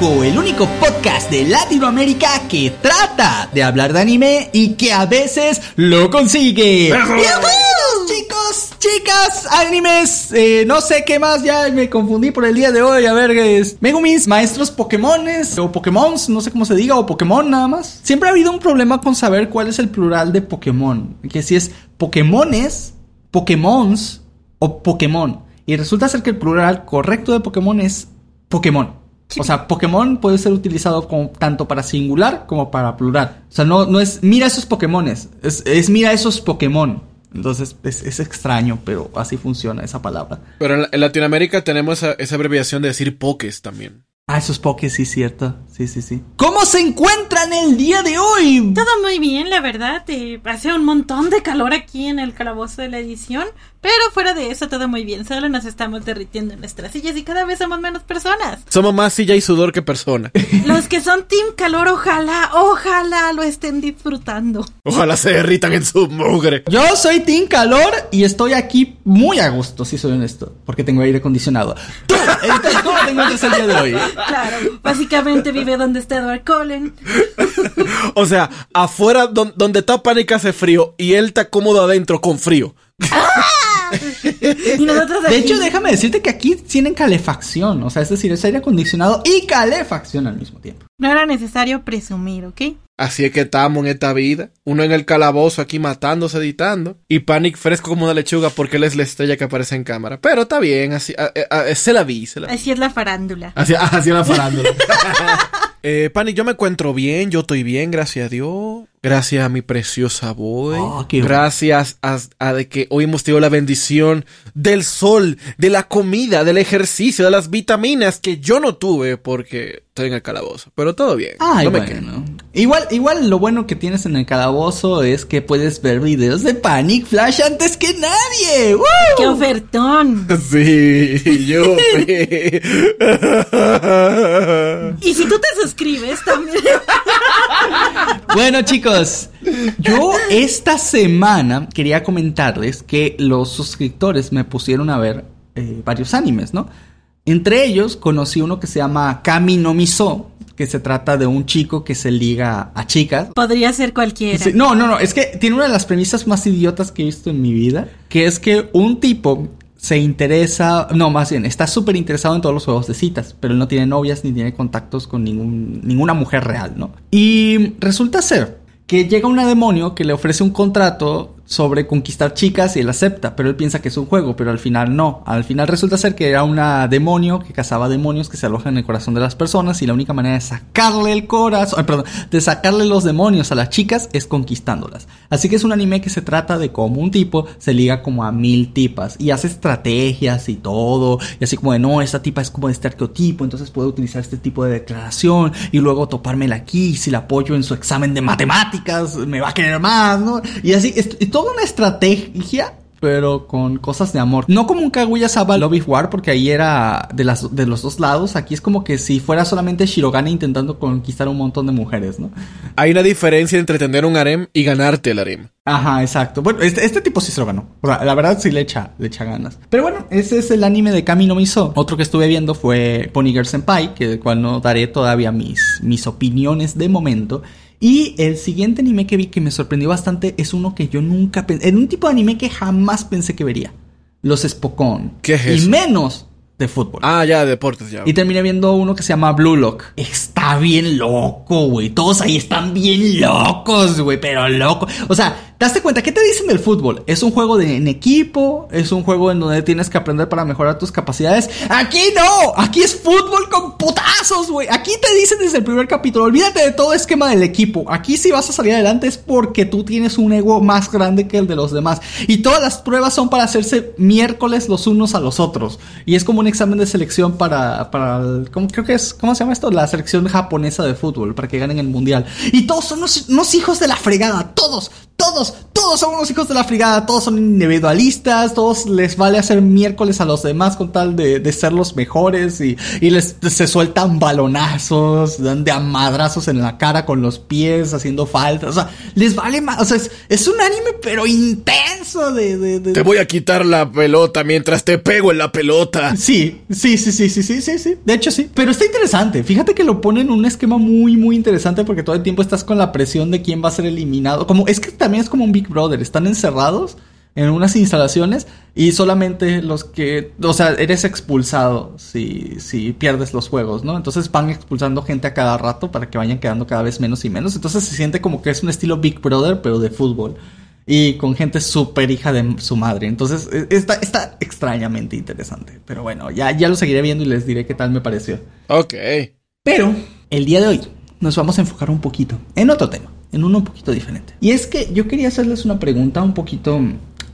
El único podcast de Latinoamérica que trata de hablar de anime y que a veces lo consigue. Bienvenidos chicos, chicas, animes, eh, no sé qué más, ya me confundí por el día de hoy, a ver, es Megumis, maestros Pokémones o Pokémons, no sé cómo se diga, o Pokémon nada más. Siempre ha habido un problema con saber cuál es el plural de Pokémon, que si es Pokémones, Pokémons o Pokémon. Y resulta ser que el plural correcto de Pokémon es Pokémon. O sea, Pokémon puede ser utilizado como, tanto para singular como para plural. O sea, no, no es mira esos Pokémones, es, es mira esos Pokémon. Entonces es, es, extraño, pero así funciona esa palabra. Pero en, en Latinoamérica tenemos esa, esa, abreviación de decir pokés también. Ah, esos pokés, sí, cierto. Sí, sí, sí. ¿Cómo se encuentran el día de hoy? Todo muy bien, la verdad. Eh, hace un montón de calor aquí en el calabozo de la edición. Pero fuera de eso, todo muy bien. Solo nos estamos derritiendo en nuestras sillas y cada vez somos menos personas. Somos más silla y sudor que persona. Los que son Team Calor, ojalá, ojalá lo estén disfrutando. Ojalá se derritan en su mugre. Yo soy Team Calor y estoy aquí muy a gusto, si soy honesto, porque tengo aire acondicionado. ¿Tú? Entonces, ¿cómo te encuentras el día de hoy? Claro, básicamente vive donde está Edward Cullen. o sea, afuera don, donde está Pánica hace frío y él está cómodo adentro con frío. Y nosotros de hecho, déjame decirte que aquí tienen calefacción. O sea, es decir, es aire acondicionado y calefacción al mismo tiempo. No era necesario presumir, ¿ok? Así es que estamos en esta vida. Uno en el calabozo aquí matándose, editando. Y Panic fresco como una lechuga porque él es la estrella que aparece en cámara. Pero está bien, así a, a, a, se la vi, se la vi. Así es la farándula. Así, así es la farándula. eh, Panic, yo me encuentro bien, yo estoy bien, gracias a Dios. Gracias a mi preciosa boy. Oh, gracias a, a, de que hoy hemos tenido la bendición del sol, de la comida, del ejercicio, de las vitaminas que yo no tuve porque estoy en el calabozo. Pero todo bien. Ay, no me bueno. Igual, igual lo bueno que tienes en el calabozo es que puedes ver videos de Panic Flash antes que nadie. ¡Woo! ¡Qué ofertón! Sí, yo. y si tú te suscribes también. bueno, chicos, yo esta semana quería comentarles que los suscriptores me pusieron a ver eh, varios animes, ¿no? Entre ellos conocí uno que se llama Kami no Miso, que se trata de un chico que se liga a chicas. Podría ser cualquiera. Sí, no, no, no, es que tiene una de las premisas más idiotas que he visto en mi vida, que es que un tipo se interesa, no, más bien, está súper interesado en todos los juegos de citas, pero él no tiene novias ni tiene contactos con ningún, ninguna mujer real, ¿no? Y resulta ser que llega una demonio que le ofrece un contrato sobre conquistar chicas y él acepta, pero él piensa que es un juego, pero al final no. Al final resulta ser que era una demonio que cazaba demonios que se alojan en el corazón de las personas y la única manera de sacarle el corazón, perdón, de sacarle los demonios a las chicas es conquistándolas. Así que es un anime que se trata de cómo un tipo se liga como a mil tipas y hace estrategias y todo, y así como de no, esta tipa es como de este arqueotipo, entonces puedo utilizar este tipo de declaración y luego topármela aquí, si la apoyo en su examen de matemáticas, me va a querer más, ¿no? Y así, es, toda una estrategia pero con cosas de amor. No como un Kaguya Saba Lobby War, porque ahí era de, las, de los dos lados. Aquí es como que si fuera solamente Shirogane intentando conquistar un montón de mujeres, ¿no? Hay una diferencia entre tener un harem y ganarte el harem. Ajá, exacto. Bueno, este, este, tipo sí se lo ganó. O sea, la verdad sí le echa, le echa ganas. Pero bueno, ese es el anime de Kami no Miso. Otro que estuve viendo fue Pony Girl Senpai, que del cual no daré todavía mis, mis opiniones de momento. Y el siguiente anime que vi que me sorprendió bastante es uno que yo nunca pensé. En un tipo de anime que jamás pensé que vería. Los Spokon. ¿Qué es Y eso? menos de fútbol. Ah, ya, deportes, ya. Y terminé viendo uno que se llama Blue Lock. Está bien loco, güey. Todos ahí están bien locos, güey. Pero loco. O sea, ¿te das cuenta? ¿Qué te dicen del fútbol? Es un juego de, en equipo. Es un juego en donde tienes que aprender para mejorar tus capacidades. Aquí no. Aquí es fútbol con putazos, güey. Aquí te dicen desde el primer capítulo. Olvídate de todo esquema del equipo. Aquí si vas a salir adelante es porque tú tienes un ego más grande que el de los demás. Y todas las pruebas son para hacerse miércoles los unos a los otros. Y es como un examen de selección para, para el, ¿cómo, creo que es, ¿cómo se llama esto? La selección japonesa de fútbol, para que ganen el mundial. Y todos son unos, unos hijos de la fregada, todos, todos, todos son unos hijos de la frigada, todos son individualistas, todos les vale hacer miércoles a los demás con tal de, de ser los mejores y, y les se sueltan balonazos, dan de amadrazos en la cara con los pies haciendo falta, o sea, les vale más, o sea, es, es un anime pero intenso de, de, de- Te voy a quitar la pelota mientras te pego en la pelota. Sí, sí, sí, sí, sí, sí, sí, sí. De hecho, sí. Pero está interesante. Fíjate que lo ponen en un esquema muy, muy interesante porque todo el tiempo estás con la presión de quién va a ser eliminado. Como, es que también es como un Big Brother. Están encerrados en unas instalaciones y solamente los que, o sea, eres expulsado si, si pierdes los juegos, ¿no? Entonces van expulsando gente a cada rato para que vayan quedando cada vez menos y menos. Entonces se siente como que es un estilo Big Brother, pero de fútbol. Y con gente súper hija de su madre. Entonces, e- está, está extrañamente interesante. Pero bueno, ya, ya lo seguiré viendo y les diré qué tal me pareció. Ok. Pero, el día de hoy, nos vamos a enfocar un poquito en otro tema. En uno un poquito diferente. Y es que yo quería hacerles una pregunta un poquito,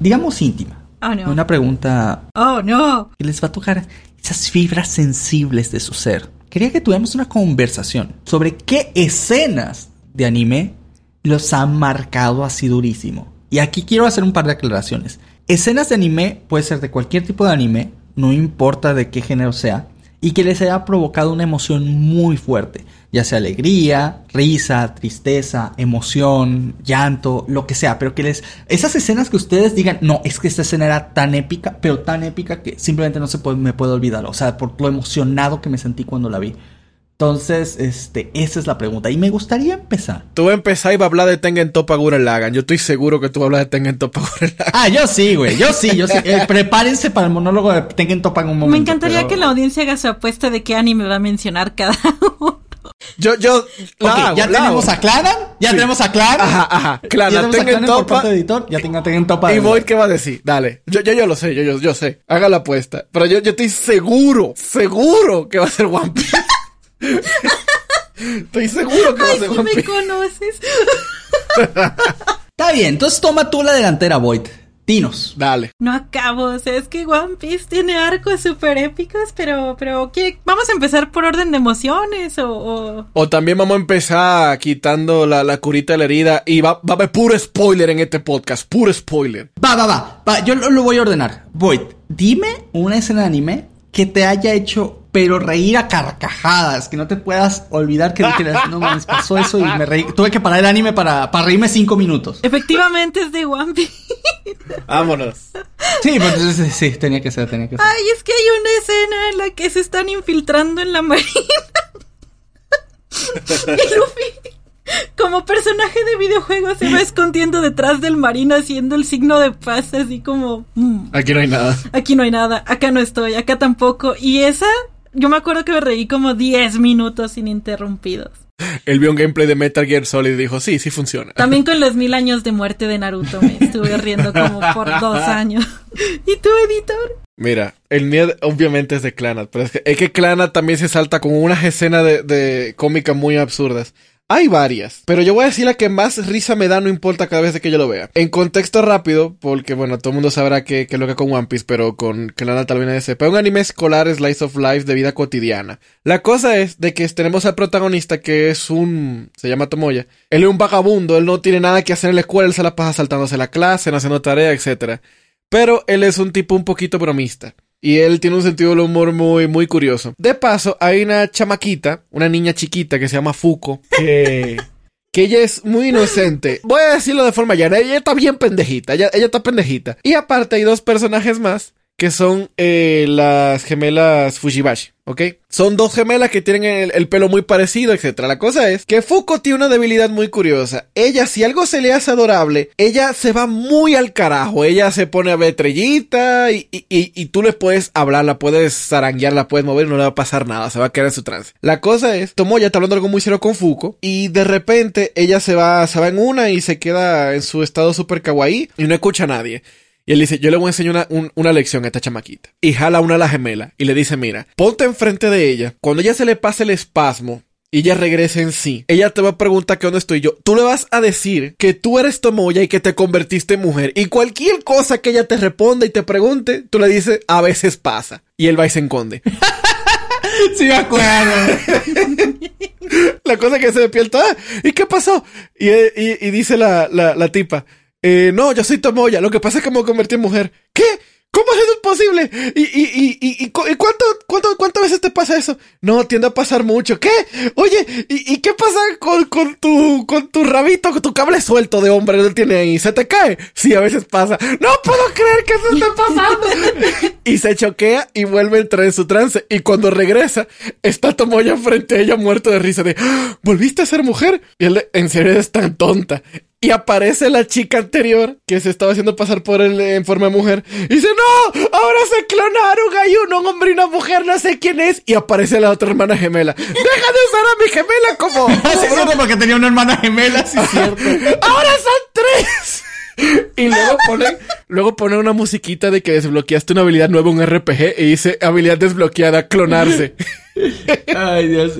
digamos, íntima. Oh, no. Una pregunta Oh, no. que les va a tocar esas fibras sensibles de su ser. Quería que tuviéramos una conversación sobre qué escenas de anime los han marcado así durísimo. Y aquí quiero hacer un par de aclaraciones. Escenas de anime puede ser de cualquier tipo de anime, no importa de qué género sea, y que les haya provocado una emoción muy fuerte, ya sea alegría, risa, tristeza, emoción, llanto, lo que sea, pero que les esas escenas que ustedes digan, no, es que esta escena era tan épica, pero tan épica que simplemente no se puede, me puedo olvidar, o sea, por lo emocionado que me sentí cuando la vi. Entonces, este, esa es la pregunta. Y me gustaría empezar. Tú vas a empezar y vas a hablar de Tengen Toppa Gurren Lagann. Yo estoy seguro que tú vas a hablar de Tengen Toppa Gurren Lagann. Ah, yo sí, güey. Yo sí, yo sí. Eh, prepárense para el monólogo de Tengen Topa en un momento. Me encantaría pero- que la audiencia haga su apuesta de qué anime va a mencionar cada uno. Yo, yo, la Ok, hago, ya tenemos hago. a Claran, ya Sí. tenemos a Claran. Ajá, ajá. Claran por Toppa. de editor, ya tengo a Tengen Topa. Y Void, ¿qué va a decir? Dale. Yo, yo, yo lo sé, yo, yo, yo sé. Haga la apuesta. Pero yo, yo estoy seguro, seguro que va a ser One Piece. Estoy seguro que Ay, ser si One me conoces. Está bien, entonces toma tú la delantera, Void. Dinos. Dale. No acabo, o sea, es que One Piece tiene arcos súper épicos, pero, pero, ¿qué? ¿Vamos a empezar por orden de emociones o...? o- O también vamos a empezar quitando la, la curita de la herida y va, va a haber puro spoiler en este podcast, puro spoiler. Va, va, va, va, yo lo, lo voy a ordenar. Void, dime una escena de anime que te haya hecho, pero reír a carcajadas, que no te puedas olvidar que dijeras, no mames, pasó eso y me reí. Tuve que parar el anime para, para reírme cinco minutos. Efectivamente es de One Piece. Vámonos. Sí, pues, sí, sí, tenía que ser, tenía que ser. Ay, es que hay una escena en la que se están infiltrando en la marina. y Luffy, como personaje de videojuego, se va escondiendo detrás del marino haciendo el signo de paz, así como... "Mm, Aquí no hay nada. aquí no hay nada, acá no estoy, acá tampoco. Y esa, yo me acuerdo que me reí como 10 minutos ininterrumpidos. Él vio un gameplay de Metal Gear Solid y dijo, sí, sí funciona. También con los mil años de muerte de Naruto me estuve riendo como por dos años. ¿Y tú, editor? Mira, el mío obviamente es de Clanat, pero es que, es que Clanat también se salta con unas escenas de, de cómicas muy absurdas. Hay varias, pero yo voy a decir la que más risa me da, no importa cada vez que yo lo vea. En contexto rápido, porque bueno, todo el mundo sabrá que, que lo que con One Piece, pero con Clanat tal vez nadie sepa. Un anime escolar Slice of Life de vida cotidiana. La cosa es de que tenemos al protagonista que es un... se llama Tomoya. Él es un vagabundo, él no tiene nada que hacer en la escuela, él se la pasa saltándose la clase, no haciendo tarea, etcétera. Pero él es un tipo un poquito bromista. Y él tiene un sentido del humor muy, muy curioso. De paso, hay una chamaquita, una niña chiquita que se llama Fuko, que, que ella es muy inocente. Voy a decirlo de forma llana, ella está bien pendejita, ella, ella está pendejita. Y aparte hay dos personajes más que son eh, las gemelas Fujibashi, ¿ok? Son dos gemelas que tienen el, el pelo muy parecido, etc. La cosa es que Fuko tiene una debilidad muy curiosa. Ella, si algo se le hace adorable, ella se va muy al carajo. Ella se pone a ver y, y, y tú le puedes hablar, la puedes zaranguear, la puedes mover y no le va a pasar nada, se va a quedar en su trance. La cosa es, Tomoya está hablando algo muy serio con Fuko y de repente ella se va, se va en una y se queda en su estado super kawaii y no escucha a nadie. Y él dice, yo le voy a enseñar una, un- una lección a esta chamaquita. Y jala una a la gemela y le dice, mira, ponte enfrente de ella. Cuando ella se le pase el espasmo y ella regrese en sí, ella te va a preguntar que dónde estoy yo. Tú le vas a decir que tú eres Tomoya y que te convertiste en mujer. Y cualquier cosa que ella te responda y te pregunte, tú le dices, a veces pasa. Y él va y se enconde. Sí, me acuerdo. La cosa que se despierta, "Ah, ¿y qué pasó? Y, y- y dice la, la, la tipa, eh, no, yo soy Tomoya, lo que pasa es que me convertí en mujer. ¿Qué? ¿Cómo es eso posible? ¿Y, y, y, y, y cuánto, cuánto, cuántas veces te pasa eso? No, tiende a pasar mucho. ¿Qué? Oye, ¿y, qué pasa con, con tu, con tu rabito, con tu cable suelto de hombre que tiene ahí? ¿Se te cae? Sí, a veces pasa. No puedo creer que eso esté pasando. y se choquea y vuelve a entrar en su trance. Y cuando regresa, está Tomoya frente a ella muerto de risa de, ¡Ah! ¿volviste a ser mujer? Y él, en serio, es tan tonta. Y aparece la chica anterior que se estaba haciendo pasar por él en forma de mujer. Y dice, no, ahora se clonaron, hay uno, un hombre y una mujer, no sé quién es. Y aparece la otra hermana gemela. Deja de usar a mi gemela como... sí, cierto, porque tenía una hermana gemela, sí, cierto. ahora son tres. Y luego pone, luego pone una musiquita de que desbloqueaste una habilidad nueva, un RPG, y dice habilidad desbloqueada, clonarse. Ay, Dios.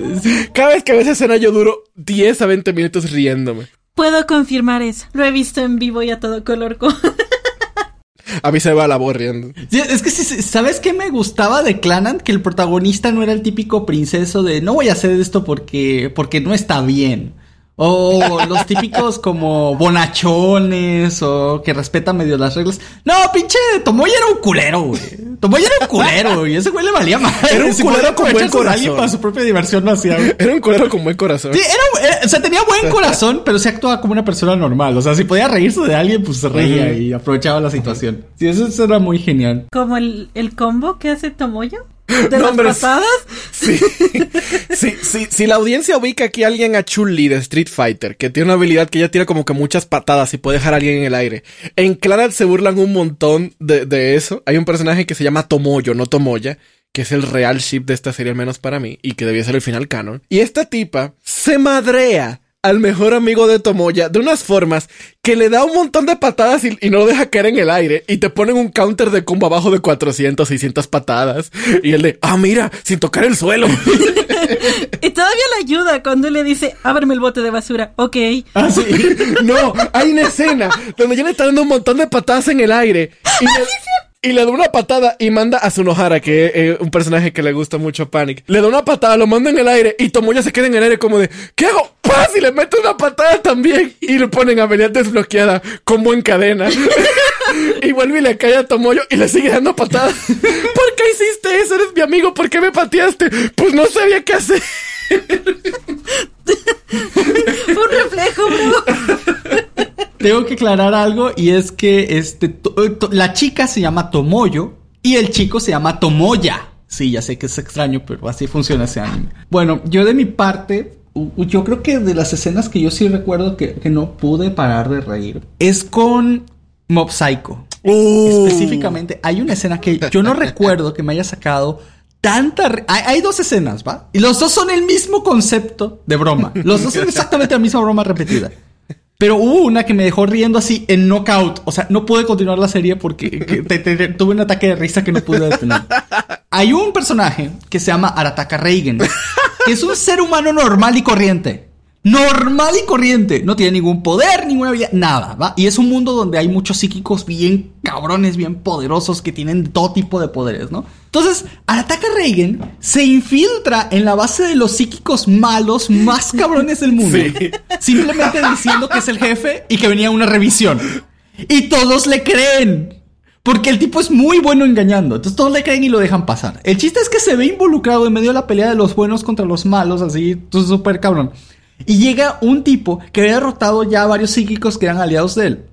Cada vez que veo esa escena yo duro 10 a 20 minutos riéndome. Puedo confirmar eso. Lo he visto en vivo y a todo color. A mí se me va la voz riendo. Sí, es que, ¿sabes qué me gustaba de Clanant? Que el protagonista no era el típico princeso de no voy a hacer esto porque, porque no está bien. O los típicos como bonachones o que respetan medio las reglas. No, pinche Tomoya era un culero, güey. Tomoya era un culero y ese güey le valía más. Era un Si culero con buen corazón. Para su propia diversión lo hacía, güey. Era un culero con buen corazón. Sí, era, era- o sea, tenía buen corazón, pero se actuaba como una persona normal. O sea, si podía reírse de alguien, pues se reía y aprovechaba la situación. Sí, eso, eso era muy genial. Como el, el combo que hace Tomoyo. De No, las pasadas. Sí. sí, sí, si la audiencia ubica aquí a alguien a Chun-Li de Street Fighter, que tiene una habilidad que ella tira como que muchas patadas y puede dejar a alguien en el aire. En Clannad se burlan un montón de, de eso. Hay un personaje que se llama Tomoyo, no Tomoya, que es el real ship de esta serie, al menos para mí, y que debía ser el final canon. Y esta tipa se madrea al mejor amigo de Tomoya de unas formas que le da un montón de patadas y, y no lo deja caer en el aire y te ponen un counter de combo abajo de 400, 600 patadas y el de, ah, mira, sin tocar el suelo. Y todavía le ayuda cuando le dice, ábreme el bote de basura. Ok. Ah, sí. no, hay una escena donde ya le está dando un montón de patadas en el aire y le, y le da una patada y manda a Sunohara, que es eh, un personaje que le gusta mucho a Panic. Le da una patada, lo manda en el aire y Tomoya se queda en el aire como de, ¿qué hago? ¡Paz! Y le mete una patada también y le ponen habilidad desbloqueada, combo en cadena. Y vuelve y le cae a Tomoyo y le sigue dando patadas. ¿Por qué hiciste eso? Eres mi amigo. ¿Por qué me pateaste? Pues no sabía qué hacer. Un reflejo, bro. Tengo que aclarar algo y es que este to- to- la chica se llama Tomoyo y el chico se llama Tomoya. Sí, ya sé que es extraño, pero así funciona ese anime. Bueno, yo de mi parte, yo creo que de las escenas que yo sí recuerdo que, que no pude parar de reír es con Mob Psycho. Uh. Específicamente, hay una escena que yo no recuerdo que me haya sacado tanta... hay dos escenas, ¿va? Y los dos son el mismo concepto de broma. Los dos son exactamente la misma broma repetida. Pero hubo una que me dejó riendo así en knockout. O sea, no pude continuar la serie porque tuve un ataque de risa que no pude detener. Hay un personaje que se llama Arataka Reigen, que es un ser humano normal y corriente. Normal y corriente. No tiene ningún poder, ninguna habilidad, nada, ¿va? Y es un mundo donde hay muchos psíquicos bien cabrones, bien poderosos que tienen todo tipo de poderes, ¿no? Entonces, Arataka Reigen se infiltra en la base de los psíquicos malos más cabrones del mundo. Sí. Simplemente diciendo que es el jefe y que venía una revisión. Y todos le creen. Porque el tipo es muy bueno engañando. Entonces todos le creen y lo dejan pasar. El chiste es que se ve involucrado en medio de la pelea de los buenos contra los malos, así, súper cabrón. Y llega un tipo que había derrotado ya a varios psíquicos que eran aliados de él,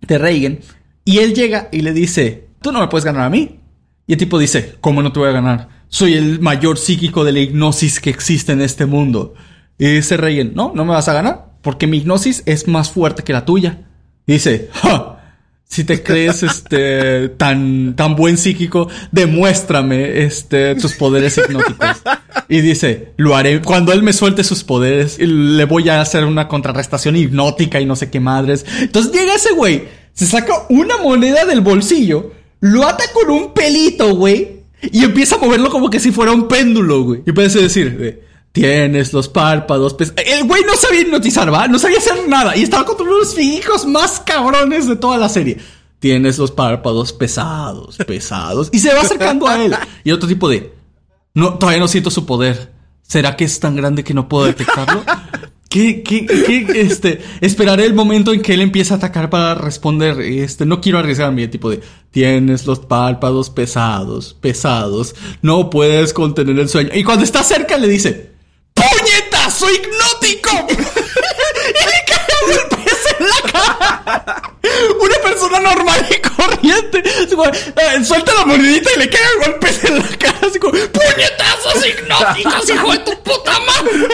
de Reagan. Y él llega y le dice, tú no me puedes ganar a mí. Y el tipo dice, ¿cómo no te voy a ganar? Soy el mayor psíquico de la hipnosis que existe en este mundo. Y dice Reagan, no, no me vas a ganar, porque mi hipnosis es más fuerte que la tuya. Y dice, ¡ja! Si te crees este tan tan buen psíquico, demuéstrame este tus poderes hipnóticos. Y dice, lo haré cuando él me suelte sus poderes, le voy a hacer una contrarrestación hipnótica y no sé qué madres. Entonces llega ese güey, se saca una moneda del bolsillo, lo ata con un pelito, güey, y empieza a moverlo como que si fuera un péndulo, güey. Y empieza a decir, eh, Tienes los párpados pes- El güey no sabía hipnotizar, ¿va? No sabía hacer nada. Y estaba contra los fijos más cabrones de toda la serie. Tienes los párpados pesados, pesados. Y se va acercando a él. Y otro tipo de... No, todavía no siento su poder. ¿Será que es tan grande que no puedo detectarlo? ¿Qué, qué, qué, este, esperaré el momento en que él empiece a atacar para responder, este, no quiero arriesgarme, tipo de, tienes los párpados pesados, pesados, no puedes contener el sueño. Y cuando está cerca le dice, ¡puñetazo hipnótico! y le cae un pez en la cara. Una persona normal y corriente, eh, suelta la monedita y le cae golpes en la cara, así como, ¡puñetazos hipnóticos, hijo de tu puta madre!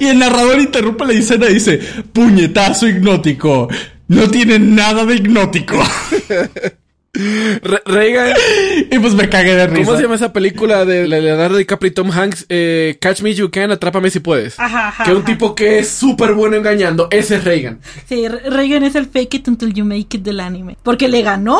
y, el narrador interrumpe la escena y dice, puñetazo hipnótico. No tiene nada de hipnótico. Reagan. Y pues me cagué de risa. ¿Cómo se llama esa película de Leonardo DiCaprio y Tom Hanks? Eh, Catch Me You Can, Atrápame si puedes. Ajá, ajá, que un ajá. tipo que es súper bueno engañando. Ese es Reagan. Sí, Re- Reagan es el fake it until you make it del anime. Porque le ganó.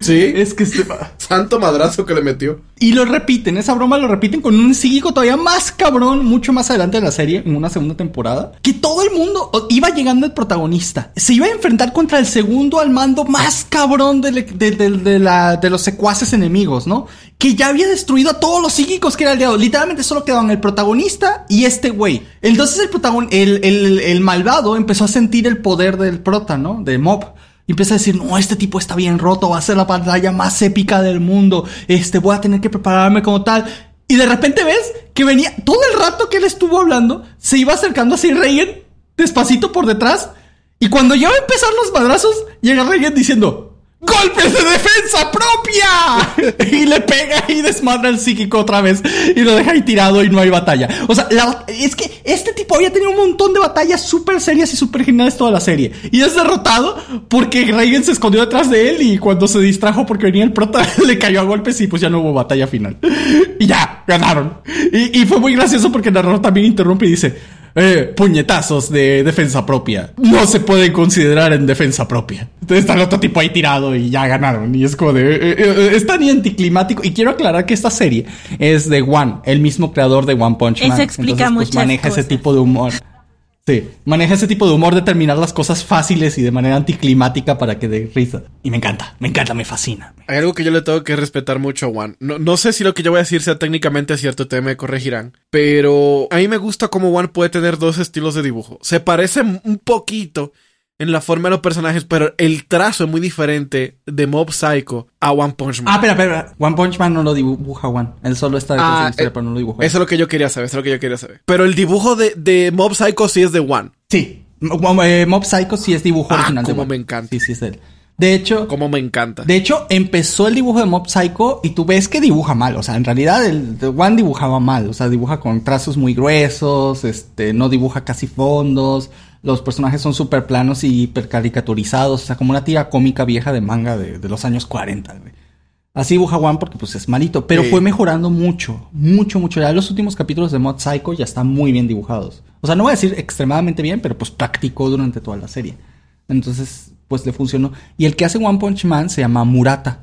Sí. Es que este... Santo madrazo que le metió. Y lo repiten, esa broma lo repiten con un psíquico todavía más cabrón, mucho más adelante de la serie, en una segunda temporada. Que todo el mundo iba llegando el protagonista. Se iba a enfrentar contra el segundo al mando más cabrón de, le- de- de- de la- de los secuaces enemigos, ¿no? Que ya había destruido a todos los psíquicos que era aliado. Literalmente solo quedaban el protagonista y este güey. Entonces el protagon el, el- el malvado empezó a sentir el poder del prota, ¿no? De Mob. Y empieza a decir, no, este tipo está bien roto, va a ser la batalla más épica del mundo, este, voy a tener que prepararme como tal. Y de repente ves que venía, todo el rato que él estuvo hablando, se iba acercando así Reagan, despacito por detrás, y cuando ya va a empezar los madrazos, llega Reagan diciendo, ¡Golpes de defensa propia! y le pega y desmadra el psíquico otra vez y lo deja ahí tirado y no hay batalla. O sea, la- es que este tipo había tenido un montón de batallas súper serias y súper geniales toda la serie. Y es derrotado porque Reagan se escondió detrás de él y cuando se distrajo porque venía el prota le cayó a golpes y pues ya no hubo batalla final. y ya, ganaron. Y, y fue muy gracioso porque el narrador también interrumpe y dice... Eh, puñetazos de defensa propia. No se pueden considerar en defensa propia. Entonces está el otro tipo ahí tirado y ya ganaron. Y es como de... eh, eh, es tan anticlimático. Y quiero aclarar que esta serie es de One, el mismo creador de One Punch Eso Man. explica Entonces, pues, muchas maneja ese tipo de humor. Sí, maneja ese tipo de humor de terminar las cosas fáciles y de manera anticlimática para que dé risa. Y me encanta, me encanta, me fascina. Hay algo que yo le tengo que respetar mucho a Juan. No, no sé si lo que yo voy a decir sea técnicamente cierto, te me corregirán. Pero a mí me gusta cómo Juan puede tener dos estilos de dibujo. Se parecen un poquito en la forma de los personajes, pero el trazo es muy diferente de Mob Psycho a One Punch Man. Ah, espera, espera. One Punch Man no lo dibuja One. Él solo está de Ah, la historia, eh, pero no lo dibuja. Eso es lo que yo quería saber, eso es lo que yo quería saber. Pero el dibujo de, de Mob Psycho sí es de One. Sí. Eh, Mob Psycho sí es dibujo Ah, original de One. me encanta. Sí, sí es de él. De hecho, Como me encanta. de hecho, empezó el dibujo de Mob Psycho y tú ves que dibuja mal. O sea, en realidad el de One dibujaba mal. O sea, dibuja con trazos muy gruesos, este, no dibuja casi fondos. Los personajes son súper planos y hiper caricaturizados. O sea, como una tira cómica vieja de manga de, de los años 40, güey. Así dibuja One porque pues es malito, pero Sí. fue mejorando mucho, mucho, mucho. Ya los últimos capítulos de Mod Psycho ya están muy bien dibujados. O sea, no voy a decir extremadamente bien, pero pues practicó durante toda la serie. Entonces, pues le funcionó. Y el que hace One Punch Man se llama Murata.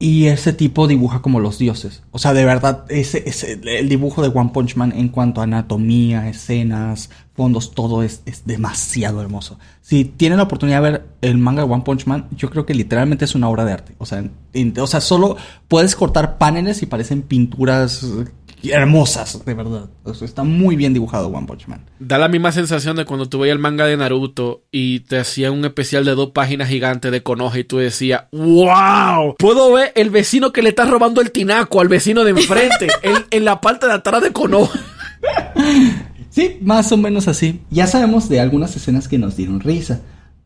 Y ese tipo dibuja como los dioses. O sea, de verdad, ese, ese, el dibujo de One Punch Man en cuanto a anatomía, escenas, fondos, todo es, es demasiado hermoso. Si tienen la oportunidad de ver el manga de One Punch Man, yo creo que literalmente es una obra de arte. O sea, en- o sea solo puedes cortar paneles y parecen pinturas hermosas, de verdad. O sea, está muy bien dibujado One Punch Man. Da la misma sensación de cuando tú veías el manga de Naruto y te hacían un especial de dos páginas gigantes de Konoha y tú decías, ¡Wow! Puedo ver el vecino que le está robando el tinaco al vecino de enfrente en, en la parte de atrás de Konoha. Sí, más o menos así. Ya sabemos de algunas escenas que nos dieron risa.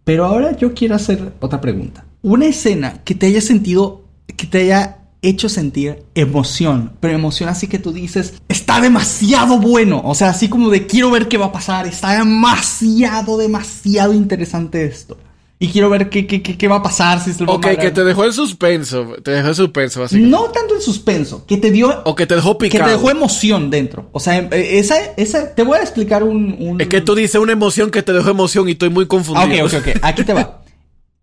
Pero ahora yo quiero hacer otra pregunta. Una escena que te haya sentido, que te haya hecho sentir emoción, pero emoción así que tú dices, está demasiado bueno. O sea, así como de quiero ver qué va a pasar, está demasiado, demasiado interesante esto. Y quiero ver qué, qué, qué, qué va a pasar, si se lo Ok, que te dejó en suspenso. Te dejó en suspenso, básicamente. No tanto el suspenso, que te dio... O que te dejó Que picado. te dejó emoción dentro. O sea, eh, esa, esa, te voy a explicar un... un- Es que tú dices una emoción que te dejó emoción y estoy muy Ah, confundido. Ok, ok, ok. Aquí te va.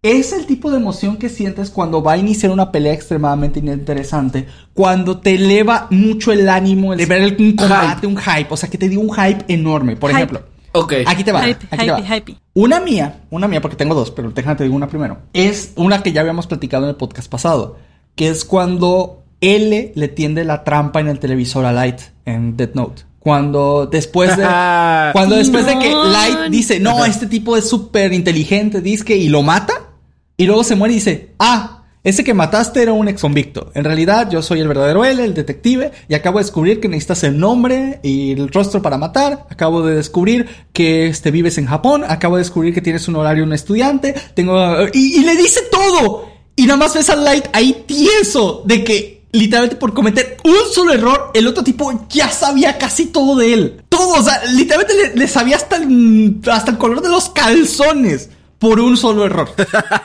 Es el tipo de emoción que sientes cuando va a iniciar una pelea extremadamente interesante, cuando te eleva mucho el ánimo, el de ver un combate, un hype, o sea, que te dio un hype enorme. Por Hype. ejemplo, Ok. aquí te va. Hype, aquí te va. Una mía, una mía, porque tengo dos, pero déjame te digo una primero. Es una que ya habíamos platicado en el podcast pasado, que es cuando L le tiende la trampa en el televisor a Light en Death Note. Cuando después de. cuando después de que Light dice, no, este tipo es súper inteligente, dice y lo mata. Y luego se muere y dice, ah, ese que mataste era un ex convicto. En realidad, yo soy el verdadero él, el detective, y acabo de descubrir que necesitas el nombre y el rostro para matar. Acabo de descubrir que este, vives en Japón. Acabo de descubrir que tienes un horario un estudiante. Tengo. Y, y le dice todo. Y nada más ves a Light ahí tieso de que literalmente por cometer un solo error, el otro tipo ya sabía casi todo de él. Todo, o sea, literalmente le, sabía hasta hasta el color de los calzones por un solo error.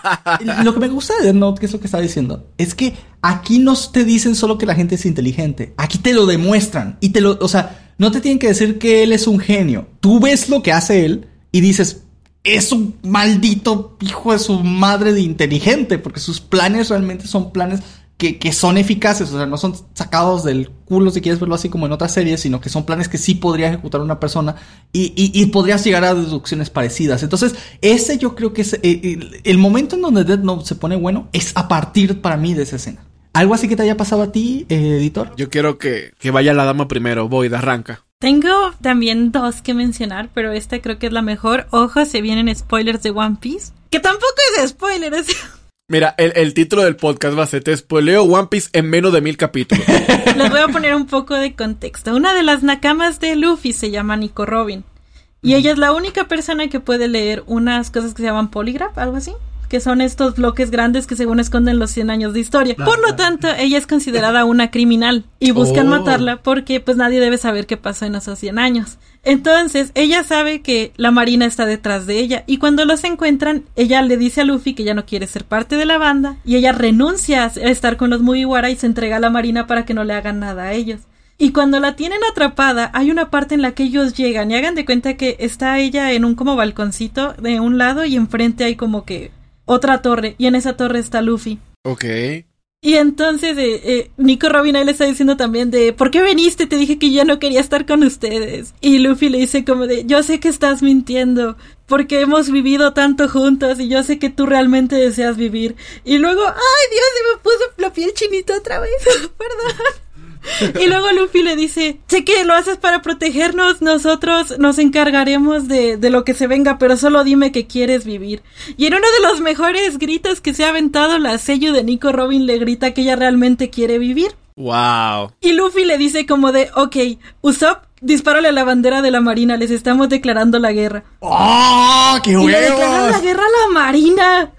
lo que me gusta de Death Note, que es lo que está diciendo, es que aquí no te dicen solo que la gente es inteligente, aquí te lo demuestran y te lo, o sea, no te tienen que decir que él es un genio. Tú ves lo que hace él y dices, es un maldito hijo de su madre de inteligente, porque sus planes realmente son planes que, son eficaces, o sea, no son sacados del culo si quieres verlo así como en otras series, sino que son planes que sí podría ejecutar una persona y, y, podrías llegar a deducciones parecidas. Entonces, ese yo creo que es eh, el, momento en donde Dead Note se pone bueno es a partir para mí de esa escena. ¿Algo así que te haya pasado a ti, eh, editor? Yo quiero que, que vaya la dama primero, voy, de arranca. Tengo también dos que mencionar, pero esta creo que es la mejor. Ojo, se vienen spoilers de One Piece. Que tampoco es spoiler, es Mira, el, título del podcast va a ser Te spoileo One Piece en menos de mil capítulos. Les voy a poner un poco de contexto. Una de las nakamas de Luffy se llama Nico Robin. Y ella es la única persona que puede leer unas cosas que se llaman polygraph, algo así que son estos bloques grandes que según esconden los 100 años de historia. Por lo tanto, ella es considerada una criminal y buscan oh. matarla porque pues nadie debe saber qué pasó en esos 100 años. Entonces, ella sabe que la Marina está detrás de ella y cuando los encuentran, ella le dice a Luffy que ya no quiere ser parte de la banda y ella renuncia a estar con los Mugiwara y se entrega a la Marina para que no le hagan nada a ellos. Y cuando la tienen atrapada, hay una parte en la que ellos llegan y hagan de cuenta que está ella en un como balconcito de un lado y enfrente hay como que otra torre y en esa torre está Luffy. Ok. Y entonces eh, eh, Nico Robin ahí le está diciendo también de ¿por qué viniste? Te dije que ya no quería estar con ustedes. Y Luffy le dice como de yo sé que estás mintiendo porque hemos vivido tanto juntos y yo sé que tú realmente deseas vivir. Y luego, ay Dios, se me puso la piel chinita otra vez. Perdón. Y luego Luffy le dice, sé que lo haces para protegernos, nosotros nos encargaremos de, de, lo que se venga, pero solo dime que quieres vivir. Y en uno de los mejores gritos que se ha aventado, la sello de Nico Robin le grita que ella realmente quiere vivir. Wow. Y Luffy le dice como de, ok, Usopp, dispárale a la bandera de la marina, les estamos declarando la guerra. ¡Oh, qué huevos! Y le declaran la guerra a la marina.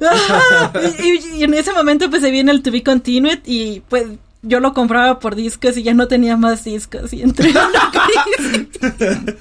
y, y, en ese momento pues se viene el to be continued y pues yo lo compraba por discos y ya no tenía más discos y entré en una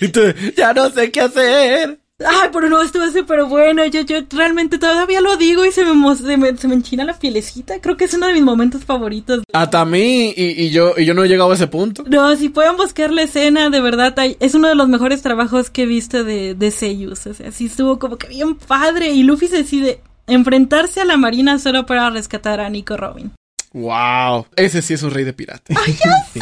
y tú, ya no sé qué hacer. Ay, pero no, estuvo súper bueno. Yo, yo realmente todavía lo digo y se me, se me, se me enchina la pielecita. Creo que es uno de mis momentos favoritos. Hasta a mí, y, y, yo, y yo no he llegado a ese punto. No, si pueden buscar la escena, de verdad, es uno de los mejores trabajos que he visto de, de Seiyus. O sea, sí estuvo como que bien padre. Y Luffy se decide enfrentarse a la marina solo para rescatar a Nico Robin. Wow, ese sí es un rey de piratas. ¡Ay, ya sé!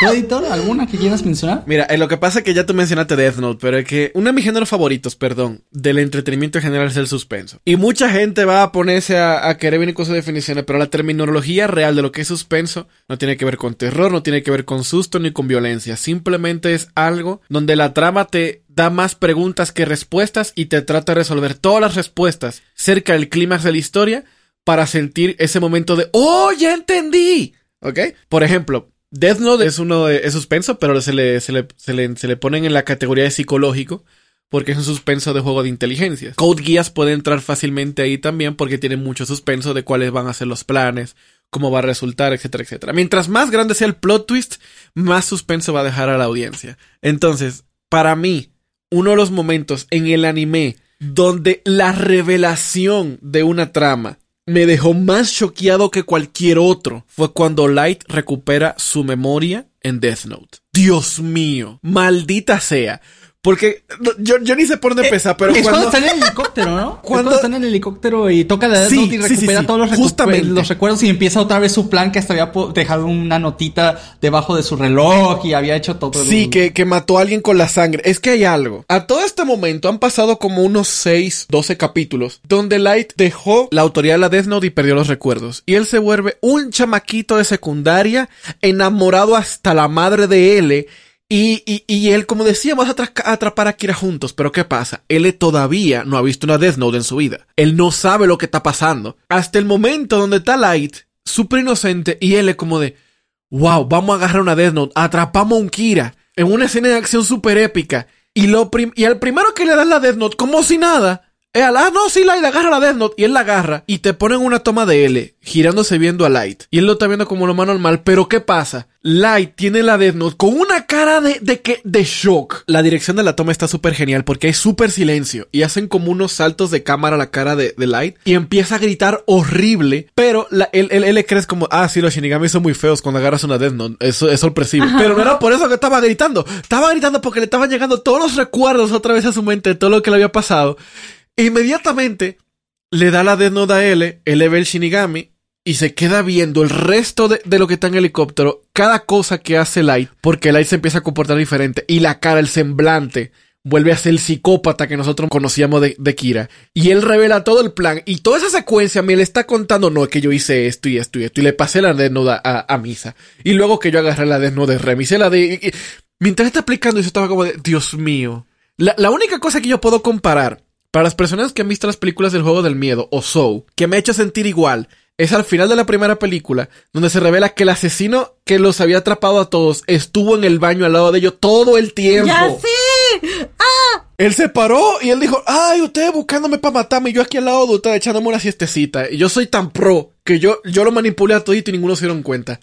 ¿Tu editor, alguna que quieras mencionar? Mira, eh, lo que pasa es que ya tú mencionaste Death Note, pero es que uno de mis géneros favoritos, perdón, del entretenimiento en general es el suspenso. Y mucha gente va a ponerse a, querer venir con sus definiciones, pero la terminología real de lo que es suspenso no tiene que ver con terror, no tiene que ver con susto ni con violencia. Simplemente es algo donde la trama te da más preguntas que respuestas y te trata de resolver todas las respuestas cerca del clímax de la historia para sentir ese momento de ¡Oh, ya entendí! ¿Ok? Por ejemplo, Death Note es uno de, es suspenso, pero se le, se le, se le, se le ponen en la categoría de psicológico porque es un suspenso de juego de inteligencia. Code Geass puede entrar fácilmente ahí también porque tiene mucho suspenso de cuáles van a ser los planes, cómo va a resultar, etcétera, etcétera. Mientras más grande sea el plot twist, más suspenso va a dejar a la audiencia. Entonces, para mí, uno de los momentos en el anime donde la revelación de una trama me dejó más choqueado que cualquier otro fue cuando Light recupera su memoria en Death Note. Dios mío, maldita sea. Porque yo, yo ni sé por dónde empezar, pero es cuando... cuando está en el helicóptero, ¿no? Es Cuando- Cuando está en el helicóptero y toca la Death Sí, Note y sí, recupera sí, todos los, recu- justamente. los recuerdos y empieza otra vez su plan que hasta había dejado una notita debajo de su reloj y había hecho todo. el- Sí, que, que mató a alguien con la sangre. Es que hay algo. A todo este momento han pasado como unos 6, 12 capítulos donde Light dejó la autoridad de la Death Note y perdió los recuerdos. Y él se vuelve un chamaquito de secundaria enamorado hasta la madre de L. Y, y, y él, como decía, vas a atra- a atrapar a Kira juntos. Pero ¿qué pasa? L todavía no ha visto una Death Note en su vida. Él no sabe lo que está pasando. Hasta el momento donde está Light, súper inocente, y L como de, wow, vamos a agarrar una Death Note, atrapamos a un Kira en una escena de acción súper épica. Y, lo y al primero que le dan la Death Note, como si nada, es al, ah, no, sí, Light, agarra la Death Note. Y él la agarra y te ponen una toma de L, girándose viendo a Light. Y él lo está viendo como lo más normal. Pero ¿qué pasa? Light tiene la Death Note con una cara de, de que, de shock. La dirección de la toma está súper genial porque hay súper silencio. Y hacen como unos saltos de cámara a la cara de, de Light. Y empieza a gritar horrible. Pero la, él, él, él le crees como, ah, sí, los Shinigami son muy feos cuando agarras una Death Note. Eso es sorpresivo. Pero no era por eso que estaba gritando. Estaba gritando porque le estaban llegando todos los recuerdos otra vez a su mente de todo lo que le había pasado. Inmediatamente le da la Death Note a L, él ve el Shinigami y se queda viendo el resto de, de lo que está en el helicóptero, cada cosa que hace Light, porque Light se empieza a comportar diferente y la cara, el semblante, vuelve a ser el psicópata que nosotros conocíamos de, de Kira. Y él revela todo el plan y toda esa secuencia me le está contando, no, que yo hice esto y esto y esto y le pasé la Note a, a- Misa. Y luego que yo agarré la Note de Remy, se la de... y- mientras está explicando eso estaba como de, Dios mío. La, la única cosa que yo puedo comparar para las personas que han visto las películas del juego del miedo o Soul, que me ha hecho sentir igual, es al final de la primera película, donde se revela que el asesino que los había atrapado a todos estuvo en el baño al lado de ellos todo el tiempo. ¡Ya sé! Él se paró y él dijo, ay, ustedes buscándome para matarme, y yo aquí al lado de ustedes echándome una siestecita. Y yo soy tan pro que yo, yo lo manipulé a todito y ninguno se dieron cuenta.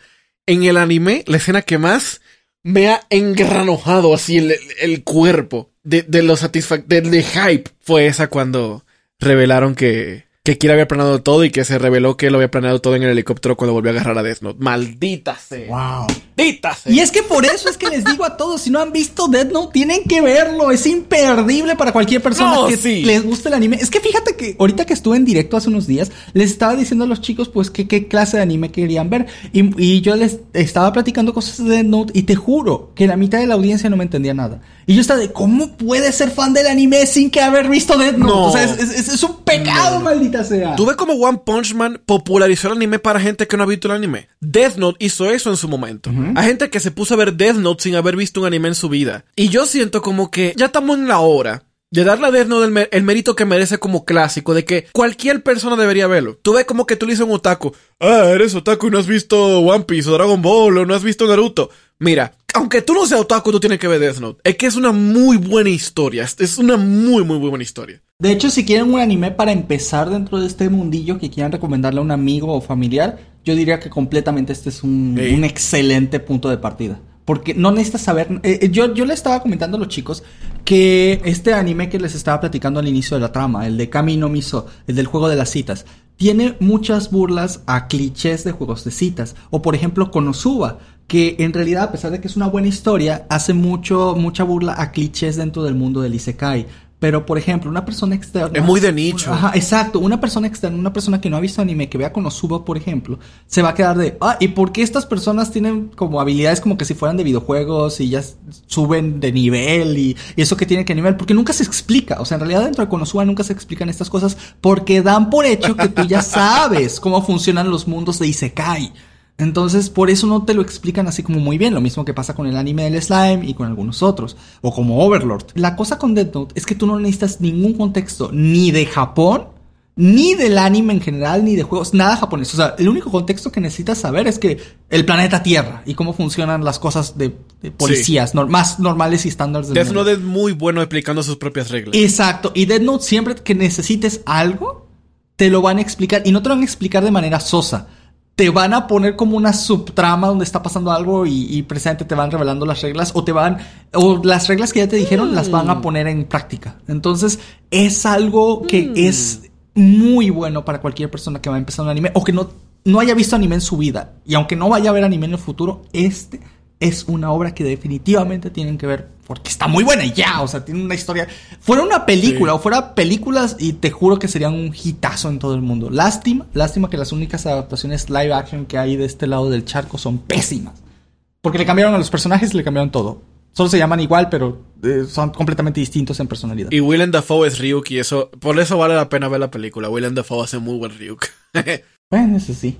En el anime, la escena que más me ha engranojado así el, el- cuerpo de, de lo satisfac de, de hype fue esa cuando revelaron que, que Kira había planeado todo y que se reveló que lo había planeado todo en el helicóptero cuando volvió a agarrar a Death Note. Maldita sea. Wow. Maldita sea. Y es que por eso es que les digo a todos, si no han visto Death Note, tienen que verlo. Es imperdible para cualquier persona No, que sí. les guste el anime. Es que fíjate que ahorita que estuve en directo hace unos días, les estaba diciendo a los chicos, pues, que qué clase de anime querían ver. Y, y yo les estaba platicando cosas de Death Note y te juro que la mitad de la audiencia no me entendía nada. Y yo estaba de, ¿cómo puedes ser fan del anime sin que haber visto Death Note? No. O sea, es, es- es un pecado, maldita sea. ¿Tú ves cómo One Punch Man popularizó el anime para gente que no ha visto el anime? Death Note hizo eso en su momento. Hay gente que se puso a ver Death Note sin haber visto un anime en su vida. Y yo siento como que ya estamos en la hora de darle a Death Note el mérito que merece como clásico, de que cualquier persona debería verlo. Tú ves como que tú le dices a un otaku, ah, eres otaku y no has visto One Piece o Dragon Ball o no has visto Naruto. Mira, aunque tú no seas otaku, tú tienes que ver Death Note. Es que es una muy buena historia. Es- una muy, muy, muy buena historia. De hecho, si quieren un anime para empezar dentro de este mundillo que quieran recomendarle a un amigo o familiar, yo diría que completamente este es un, Sí. un excelente punto de partida. Porque no necesitas saber. eh, eh, yo, yo le estaba comentando a los chicos que este anime que les estaba platicando al inicio de la trama, el de Kami no Miso, el del juego de las citas, tiene muchas burlas a clichés de juegos de citas. O por ejemplo, Konosuba, que en realidad, a pesar de que es una buena historia, hace mucho, mucha burla a clichés dentro del mundo del Isekai. Pero, por ejemplo, una persona externa. Es muy de nicho. Ajá, exacto. Una persona externa, una persona que no ha visto anime, que vea Konosuba, por ejemplo, se va a quedar de, ah, ¿y por qué estas personas tienen como habilidades como que si fueran de videojuegos y ya suben de nivel y, y eso que tiene que nivel? Porque nunca se explica. O sea, en realidad dentro de Konosuba nunca se explican estas cosas porque dan por hecho que tú ya sabes cómo funcionan los mundos de Isekai. Entonces, por eso no te lo explican así como muy bien. Lo mismo que pasa con el anime del slime y con algunos otros. O como Overlord. La cosa con Death Note es que tú no necesitas ningún contexto ni de Japón, ni del anime en general, ni de juegos, nada japonés. O sea, el único contexto que necesitas saber es que el planeta Tierra y cómo funcionan las cosas de, de policías más normales y estándares Death mundo. Note es muy bueno explicando sus propias reglas. Exacto. Y Death Note siempre que necesites algo, te lo van a explicar. Y no te lo van a explicar de manera sosa. Te van a poner como una subtrama donde está pasando algo y, y precisamente te van revelando las reglas o te van o las reglas que ya te dijeron las van a poner en práctica. Entonces es algo que es muy bueno para cualquier persona que va a empezar un anime o que no, no haya visto anime en su vida. Y aunque no vaya a ver anime en el futuro, este es una obra que definitivamente tienen que ver porque está muy buena y ya, o sea, tiene una historia. Fuera una película Sí. o fuera películas y te juro que serían un hitazo en todo el mundo. Lástima, lástima que las únicas adaptaciones live action que hay de este lado del charco son pésimas. Porque le cambiaron a los personajes y le cambiaron todo. Solo se llaman igual, pero eh, son completamente distintos en personalidad. Y Willem Dafoe es Ryuk y eso, por eso vale la pena ver la película. Willem Dafoe hace muy buen Ryuk. Bueno, eso sí.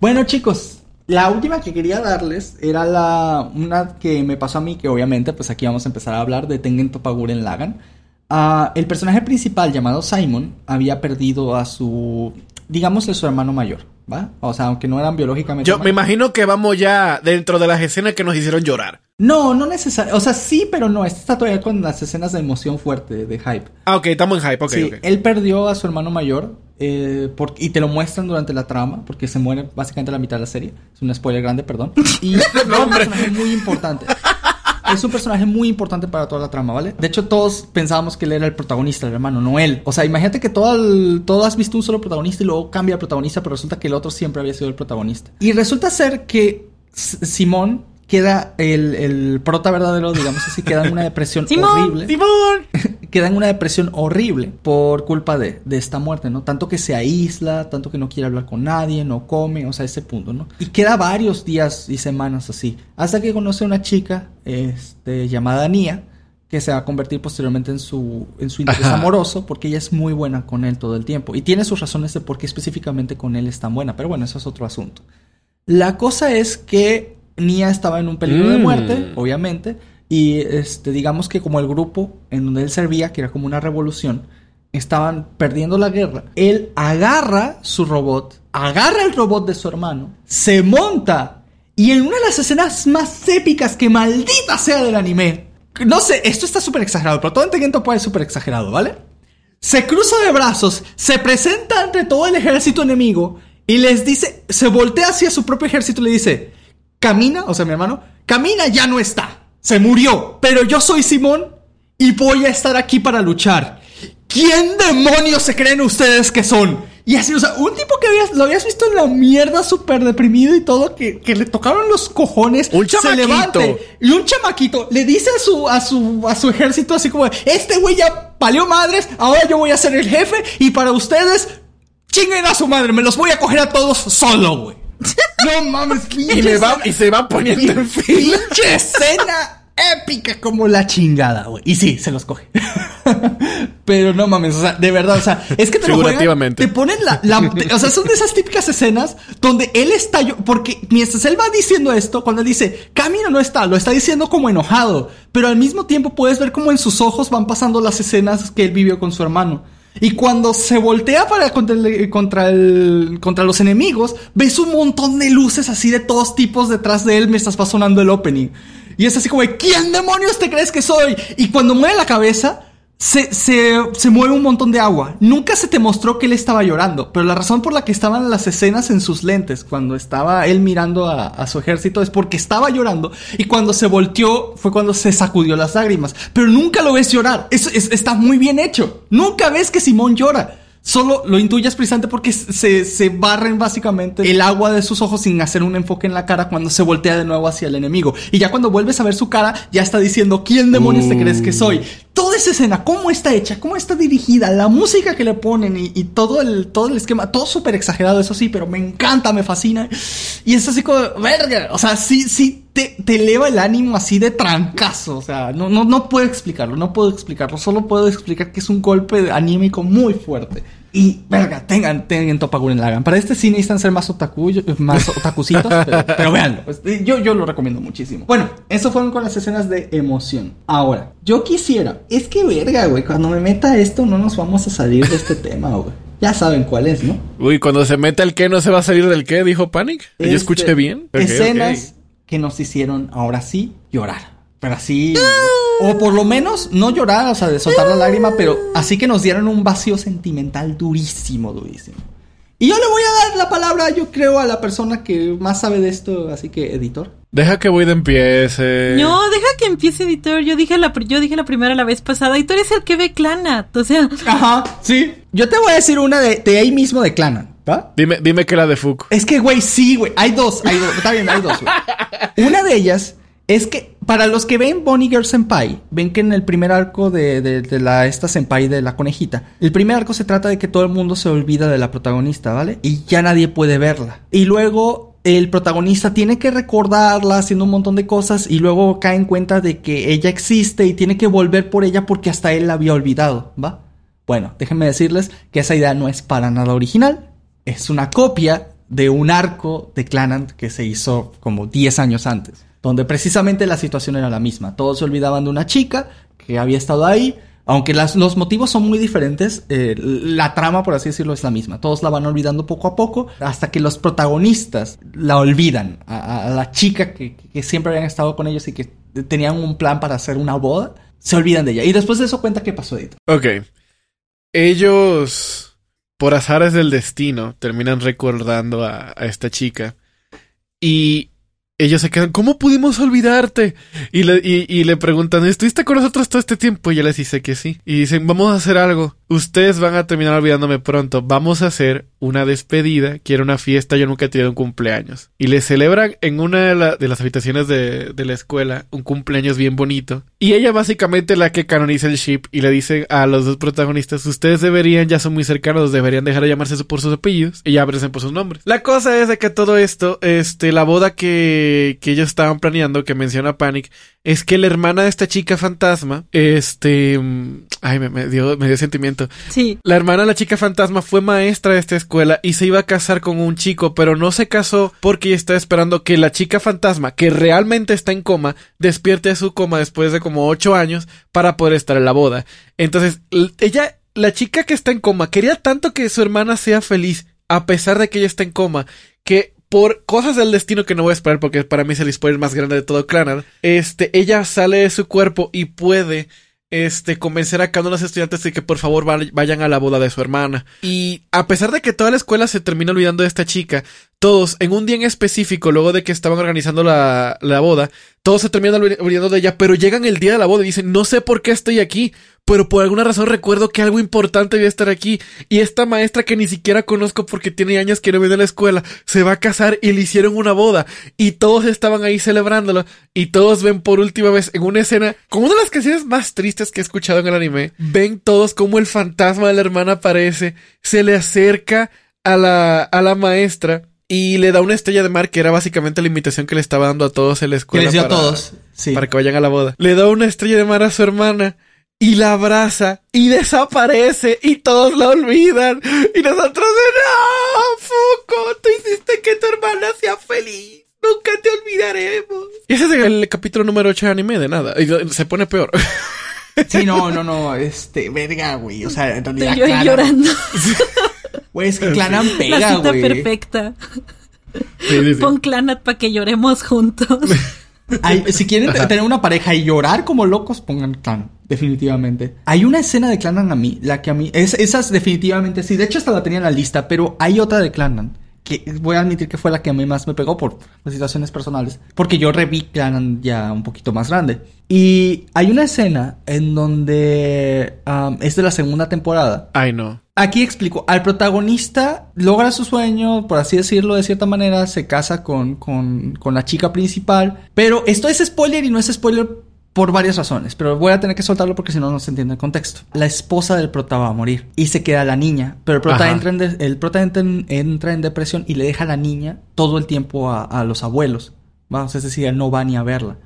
Bueno, chicos, la última que quería darles era la una que me pasó a mí, que obviamente, pues aquí vamos a empezar a hablar de Tengen Toppaguren Lagan. Ah, el personaje principal llamado Simon había perdido a su, digamos, a su hermano mayor, ¿va? O sea, aunque no eran biológicamente. Yo me imagino que vamos ya dentro de las escenas que nos hicieron llorar. No, no necesariamente. O sea, sí, pero no. Este está todavía con las escenas de emoción fuerte, de hype. Ah, ok, estamos en hype, ok, sí, él perdió a su hermano mayor eh, por- y te lo muestran durante la trama, porque se muere básicamente a la mitad de la serie. Es un spoiler grande, perdón. Y es un personaje muy importante. Es un personaje muy importante para toda la trama, ¿vale? De hecho, todos pensábamos que él era el protagonista, el hermano, no él. O sea, imagínate que todo, todo has visto un solo protagonista y luego cambia el protagonista, pero resulta que el otro siempre había sido el protagonista. Y resulta ser que Simón queda el, el prota verdadero, digamos así, queda en una depresión Simón, horrible ¡Simón! queda en una depresión horrible por culpa de, de esta muerte, ¿no? Tanto que se aísla, tanto que no quiere hablar con nadie, no come, o sea, ese punto, ¿no? Y queda varios días y semanas así, hasta que conoce a una chica este, llamada Nia, que se va a convertir posteriormente en su, en su interés Ajá. amoroso, porque ella es muy buena con él todo el tiempo. Y tiene sus razones de por qué específicamente con él es tan buena, pero bueno, eso es otro asunto. La cosa es que Nia estaba en un peligro de Mm. muerte, obviamente, y este, digamos que como el grupo en donde él servía, que era como una revolución, estaban perdiendo la guerra. Él agarra su robot, agarra el robot de su hermano, se monta y en una de las escenas más épicas que maldita sea del anime. No sé, esto está súper exagerado, pero todo en Tengen Toppa es súper exagerado, ¿vale? Se cruza de brazos, se presenta ante todo el ejército enemigo y les dice, se voltea hacia su propio ejército y le dice, camina, o sea, mi hermano, camina ya no está, se murió, pero yo soy Simón y voy a estar aquí para luchar. ¿Quién demonios se creen ustedes que son? Y así, o sea, un tipo que habías, lo habías visto en la mierda súper deprimido y todo, que, que le tocaron los cojones, Un se chamaquito. levante, y un chamaquito le dice a su, a su, a su ejército así como, este güey ya palió madres, ahora yo voy a ser el jefe y para ustedes, chinguen a su madre, me los voy a coger a todos solo, güey. No mames, pinche Y, va, y se va poniendo en fila. pinche escena épica como la chingada, güey. Y sí, se los coge. Pero no mames, o sea, de verdad, o sea, es que te lo juegan, Figurativamente. te ponen la, o sea, son de esas típicas escenas donde él está, porque mientras él va diciendo esto, cuando él dice, Camino no está, lo está diciendo como enojado, pero al mismo tiempo puedes ver como en sus ojos van pasando las escenas que él vivió con su hermano. Y cuando se voltea para contra, el- contra, el- contra los enemigos, ves un montón de luces así de todos tipos detrás de él mientras va sonando el opening. Y es así como, ¿quién demonios te crees que soy? Y cuando mueve la cabeza, se, se, se mueve un montón de agua. Nunca se te mostró que él estaba llorando, pero la razón por la que estaban las escenas en sus lentes cuando estaba él mirando a, su ejército es porque estaba llorando y cuando se volteó fue cuando se sacudió las lágrimas. Pero nunca lo ves llorar. Eso es- está muy bien hecho. Nunca ves que Simón llora. Solo lo intuyes precisamente porque se, se barren básicamente el agua de sus ojos sin hacer un enfoque en la cara cuando se voltea de nuevo hacia el enemigo. Y ya cuando vuelves a ver su cara, ya está diciendo, ¿quién demonios te crees que soy? Toda esa escena, cómo está hecha, cómo está dirigida, la música que le ponen y, y todo, el, todo el esquema, todo súper exagerado, eso sí, pero me encanta, me fascina. Y es así como, verga, o sea, sí, sí, te, te eleva el ánimo así de trancazo. O sea, no, no, no puedo explicarlo, no puedo explicarlo. Solo puedo explicar que es un golpe anímico muy fuerte. Y, verga, tengan, tengan Topaguren Lagan. Para este sí necesitan ser más otaku, más otakucitos, pero, pero véanlo. Pues, Yo, yo lo recomiendo muchísimo. Bueno, eso fueron con las escenas de emoción. Ahora, yo quisiera, es que verga, güey, cuando me meta esto no nos vamos a salir de este tema, güey. Ya saben cuál es, ¿no? Uy, cuando se mete el qué no se va a salir del qué, dijo Panic. ¿Yo Este, escuché bien? Escenas. Que nos hicieron ahora sí llorar. Pero así. O por lo menos no llorar, o sea, de soltar la lágrima, pero así que nos dieron un vacío sentimental durísimo, durísimo. Y yo le voy a dar la palabra, yo creo, a la persona que más sabe de esto, así que, editor. Deja que Void empiece. No, deja que empiece Editor. Yo dije la, yo dije la primera la vez pasada. Editor es el que ve Clanat. O sea, Ajá, sí. Yo te voy a decir una de, de ahí mismo de Clanan, ¿va? Dime, dime que la de Fuku. Es que, güey, sí, güey. Hay dos, hay dos. Está bien, hay dos, güey. Una de ellas Es que para los que ven Bonnie Girl Senpai, ven que en el primer arco de, de, de la esta Senpai de la conejita, el primer arco se trata de que todo el mundo se olvida de la protagonista, ¿vale? Y ya nadie puede verla. Y luego el protagonista tiene que recordarla haciendo un montón de cosas y luego cae en cuenta de que ella existe y tiene que volver por ella porque hasta él la había olvidado, ¿va? Bueno, déjenme decirles que esa idea no es para nada original, es una copia de un arco de Clanant que se hizo como 10 años antes, donde precisamente la situación era la misma, todos se olvidaban de una chica que había estado ahí, aunque los motivos son muy diferentes, eh, la trama, por así decirlo, es la misma. Todos la van olvidando poco a poco hasta que los protagonistas la olvidan. A, a la chica que, que, siempre habían estado con ellos y que tenían un plan para hacer una boda, se olvidan de ella. Y después de eso cuenta qué pasó, Edith. Ok. Ellos, por azares del destino, terminan recordando a, esta chica. Y ellos se quedan, ¿cómo pudimos olvidarte? Y le, preguntan, ¿estuviste con nosotros todo este tiempo? Y ella les dice que sí. Y dicen, vamos a hacer algo. Ustedes van a terminar olvidándome pronto. Vamos a hacer una despedida. Quiero una fiesta. Yo nunca he tenido un cumpleaños. Y le celebran en una de, la, de las habitaciones de, la escuela un cumpleaños bien bonito. Y ella básicamente la que canoniza el ship y le dice a los dos protagonistas, ustedes deberían, ya son muy cercanos, deberían dejar de llamarse por sus apellidos y aparecen por sus nombres. La cosa es de que todo esto, este, la boda que, que ellos estaban planeando, que menciona Panic, es que la hermana de esta chica fantasma, este, ay, me, me, dio, me dio sentimiento. Sí. La hermana de la chica fantasma fue maestra de esta escuela y se iba a casar con un chico, pero no se casó porque ella estaba esperando que la chica fantasma, que realmente está en coma, despierte de su coma después de como ocho años para poder estar en la boda. Entonces, ella, la chica que está en coma, quería tanto que su hermana sea feliz, a pesar de que ella está en coma, que por cosas del destino que no voy a esperar porque para mí es el spoiler más grande de todo Clannad, este, ella sale de su cuerpo y puede este, convencer a cada uno de los estudiantes de que por favor vayan a la boda de su hermana. Y a pesar de que toda la escuela se termina olvidando de esta chica, todos, en un día en específico, luego de que estaban organizando la, la boda, todos se terminan olvidando de ella, pero llegan el día de la boda y dicen, no sé por qué estoy aquí, pero por alguna razón recuerdo que algo importante debe estar aquí. Y esta maestra que ni siquiera conozco porque tiene años que no viene a la escuela, se va a casar y le hicieron una boda. Y todos estaban ahí celebrándolo. Y todos ven por última vez en una escena, como una de las canciones más tristes que he escuchado en el anime, ven todos como el fantasma de la hermana aparece, se le acerca a la, a la maestra y le da una estrella de mar que era básicamente la invitación que le estaba dando a todos en la escuela. Que les dio para, a todos, sí. Para que vayan a la boda. Le da una estrella de mar a su hermana y la abraza y desaparece y todos la olvidan. Y nosotros de no, Fuco, tú hiciste que tu hermana sea feliz. Nunca te olvidaremos. Y ese es el capítulo número 8 de anime, de nada. Y se pone peor. Sí, no, no, no, este, verga, güey. O sea, en realidad. Yo llorando. Güey, es que Clanan pega, La cita güey. perfecta. Sí, sí, sí. Pon Clanat para que lloremos juntos. Si quieren Ajá. tener una pareja y llorar como locos, pongan Clan, definitivamente. Hay una escena de Clanan a mí, la que a mí, es, esas definitivamente sí, de hecho hasta la tenía en la lista, pero hay otra de Clanan, que voy a admitir que fue la que a mí más me pegó por situaciones personales, porque yo reví Clanan ya un poquito más grande. Y hay una escena en donde um, es de la segunda temporada, Ay, no. Aquí explico, al protagonista logra su sueño, por así decirlo, de cierta manera, se casa con, con, con, la chica principal, pero esto es spoiler y no es spoiler por varias razones, pero voy a tener que soltarlo porque si no, no se entiende el contexto. La esposa del prota va a morir y se queda la niña, pero el prota, entra en, de, el prota entra en, entra en, depresión y le deja a la niña todo el tiempo a, a los abuelos, vamos, es decir, él no va ni a verla.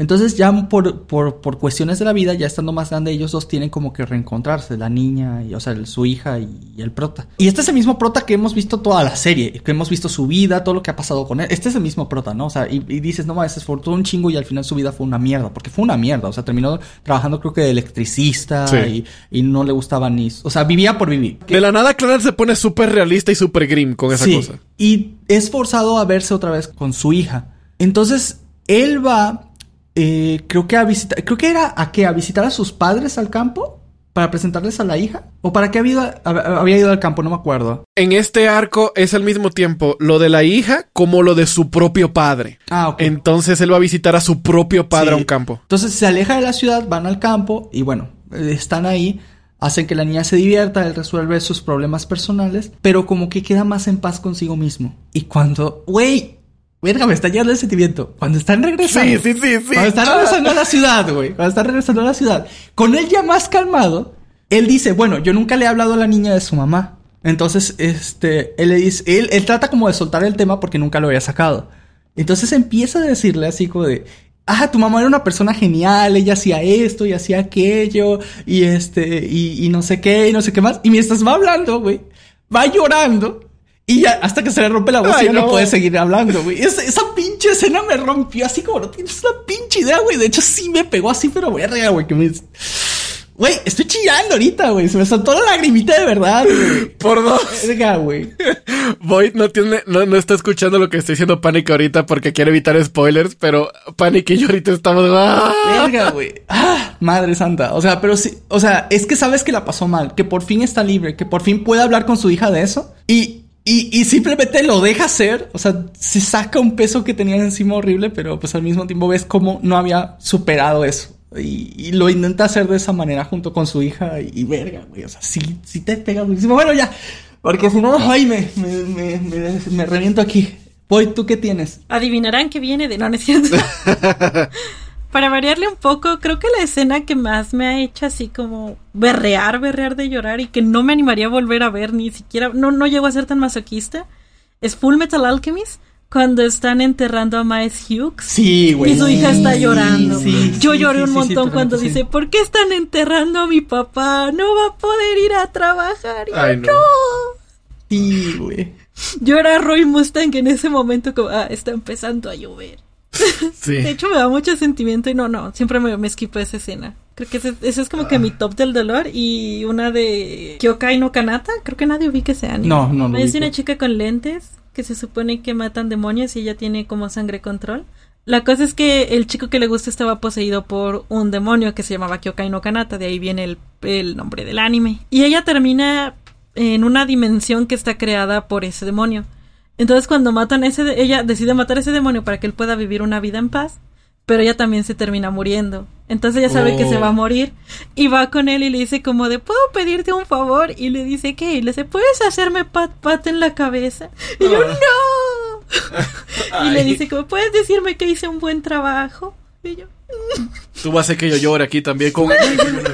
Entonces ya por, por, por, cuestiones de la vida, ya estando más grande, ellos dos tienen como que reencontrarse, la niña, y, o sea, su hija y, y, el prota. Y este es el mismo prota que hemos visto toda la serie, que hemos visto su vida, todo lo que ha pasado con él. Este es el mismo prota, ¿no? O sea, y, y dices, no, se esforzó un chingo y al final su vida fue una mierda, porque fue una mierda, o sea, terminó trabajando creo que de electricista sí. y, y, no le gustaba ni... O sea, vivía por vivir. De la nada, Clara se pone súper realista y súper grim con esa sí, cosa. Y es forzado a verse otra vez con su hija. Entonces, él va eh, creo que a visitar, creo que era a qué, a visitar a sus padres al campo para presentarles a la hija o para qué había, había ido al campo, no me acuerdo. En este arco es al mismo tiempo lo de la hija como lo de su propio padre. Ah, ok. Entonces él va a visitar a su propio padre sí. a un campo. Entonces se aleja de la ciudad, van al campo y bueno, están ahí. Hacen que la niña se divierta, él resuelve sus problemas personales, pero como que queda más en paz consigo mismo. Y cuando, güey, verga, me está llegando el sentimiento. Cuando están regresando. Sí, sí, sí, sí. Cuando están regresando a la ciudad, güey. Cuando están regresando a la ciudad. Con él ya más calmado, él dice, bueno, yo nunca le he hablado a la niña de su mamá. Entonces, este, él le dice, él, él trata como de soltar el tema porque nunca lo había sacado. Entonces empieza a decirle así como de, ah, tu mamá era una persona genial, ella hacía esto y hacía aquello, y este, y, y no sé qué, y no sé qué más. Y mientras va hablando, güey, va llorando. Y ya, hasta que se le rompe la voz Ay, y ya no. no. puede seguir hablando, güey. Esa, esa pinche escena me rompió así como no tienes una pinche idea, güey. De hecho, sí me pegó así, pero verga, güey, que me... Güey, estoy chillando ahorita, güey. Se me soltó la lagrimita de verdad, güey. Por dos. Verga, güey. Void no tiene, no, no está escuchando lo que estoy diciendo Panic ahorita porque quiere evitar spoilers, pero Panic y yo ahorita estamos. ¡ah! Verga, güey. Ah, madre santa. O sea, pero sí, o sea, es que sabes que la pasó mal, que por fin está libre, que por fin puede hablar con su hija de eso y, y, y simplemente lo deja hacer. O sea, se saca un peso que tenía encima horrible, pero pues al mismo tiempo ves cómo no había superado eso. Y, y lo intenta hacer de esa manera junto con su hija y, y verga, güey. O sea, sí, sí te pega durísimo. Bueno, ya. Porque si no, ay, me, me, me, me, me reviento aquí. Voy, ¿tú qué tienes? Adivinarán que viene de no, no es cierto. Para variarle un poco, creo que la escena que más me ha hecho así como berrear, berrear de llorar y que no me animaría a volver a ver, ni siquiera, no, no llego a ser tan masoquista, es Full Metal Alchemist, cuando están enterrando a Miles Hughes. Sí, güey. Y su hija está llorando. sí, Yo lloré sí, un montón sí, cuando sí. dice, ¿por qué están enterrando a mi papá? No va a poder ir a trabajar. Y yo, Ay, no. no. Sí, güey. Yo era Roy Mustang en ese momento como, ah, está empezando a llover. Sí. De hecho, me da mucho sentimiento y no, no, siempre me, me esquipo esa escena. Creo que ese, ese es como que mi top del dolor y una de Kyokai no Kanata. Creo que nadie ubica ese anime. No, no lo Es una chica con lentes que se supone que matan demonios y ella tiene como sangre control. La cosa es que el chico que le gusta estaba poseído por un demonio que se llamaba Kyokai no Kanata, de ahí viene el, el nombre del anime. Y ella termina en una dimensión que está creada por ese demonio. Entonces cuando matan a ese, de- ella decide matar a ese demonio para que él pueda vivir una vida en paz, pero ella también se termina muriendo. Entonces ella sabe que se va a Oh. morir y va con él y le dice como de, ¿puedo pedirte un favor? Y le dice, ¿qué? Y le dice, ¿puedes hacerme pat pat en la cabeza? Y yo, ¡no! y le dice como, ¿puedes decirme que hice un buen trabajo? Y yo, Tú vas a hacer que yo llore aquí también con.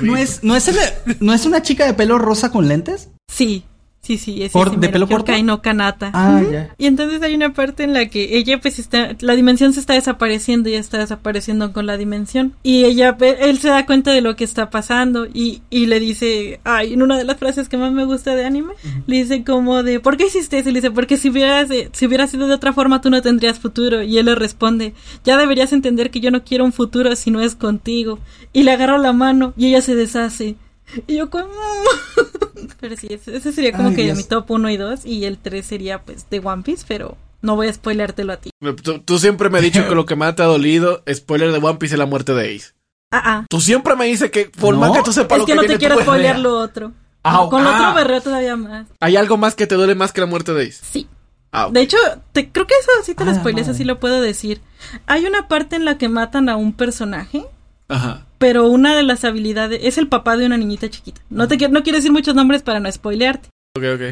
¿No es, no, es el- ¿No es una chica de pelo rosa con lentes? sí, sí, sí, es ¿Cor- ese de pelo corto? No Kanata. Ah, ya. Y entonces hay una parte en la que ella pues está, la dimensión se está desapareciendo y está desapareciendo con la dimensión. Y ella, él se da cuenta de lo que está pasando y, y le dice, ay, en una de las frases que más me gusta de anime, le dice como de, ¿por qué hiciste eso? Y le dice, porque si hubieras, eh, si hubiera sido de otra forma tú no tendrías futuro. Y él le responde, ya deberías entender que yo no quiero un futuro si no es contigo. Y le agarra la mano y ella se deshace. Y yo como... pero sí, ese, ese sería como Ay, que Dios. mi top 1 y 2 y el 3 sería pues de One Piece, pero no voy a spoileártelo a ti. Tú, tú siempre me has dicho que lo que más te ha dolido, spoiler de One Piece, es la muerte de Ace. Ah, ah. Tú siempre me dices que por No, más que tú sepas Es lo que que no te viene, quiero tú puedes- spoilear lo otro. Ah, Con lo ah. otro berreo todavía más. ¿Hay algo más que te duele más que la muerte de Ace? Sí. Ah, ok. De hecho, te, creo que eso sí te lo Ah, spoileé, eso sí lo puedo decir. Hay una parte en la que matan a un personaje, Ajá. Pero una de las habilidades es el papá de una niñita chiquita. No te quiero, no quiero decir muchos nombres para no spoilearte.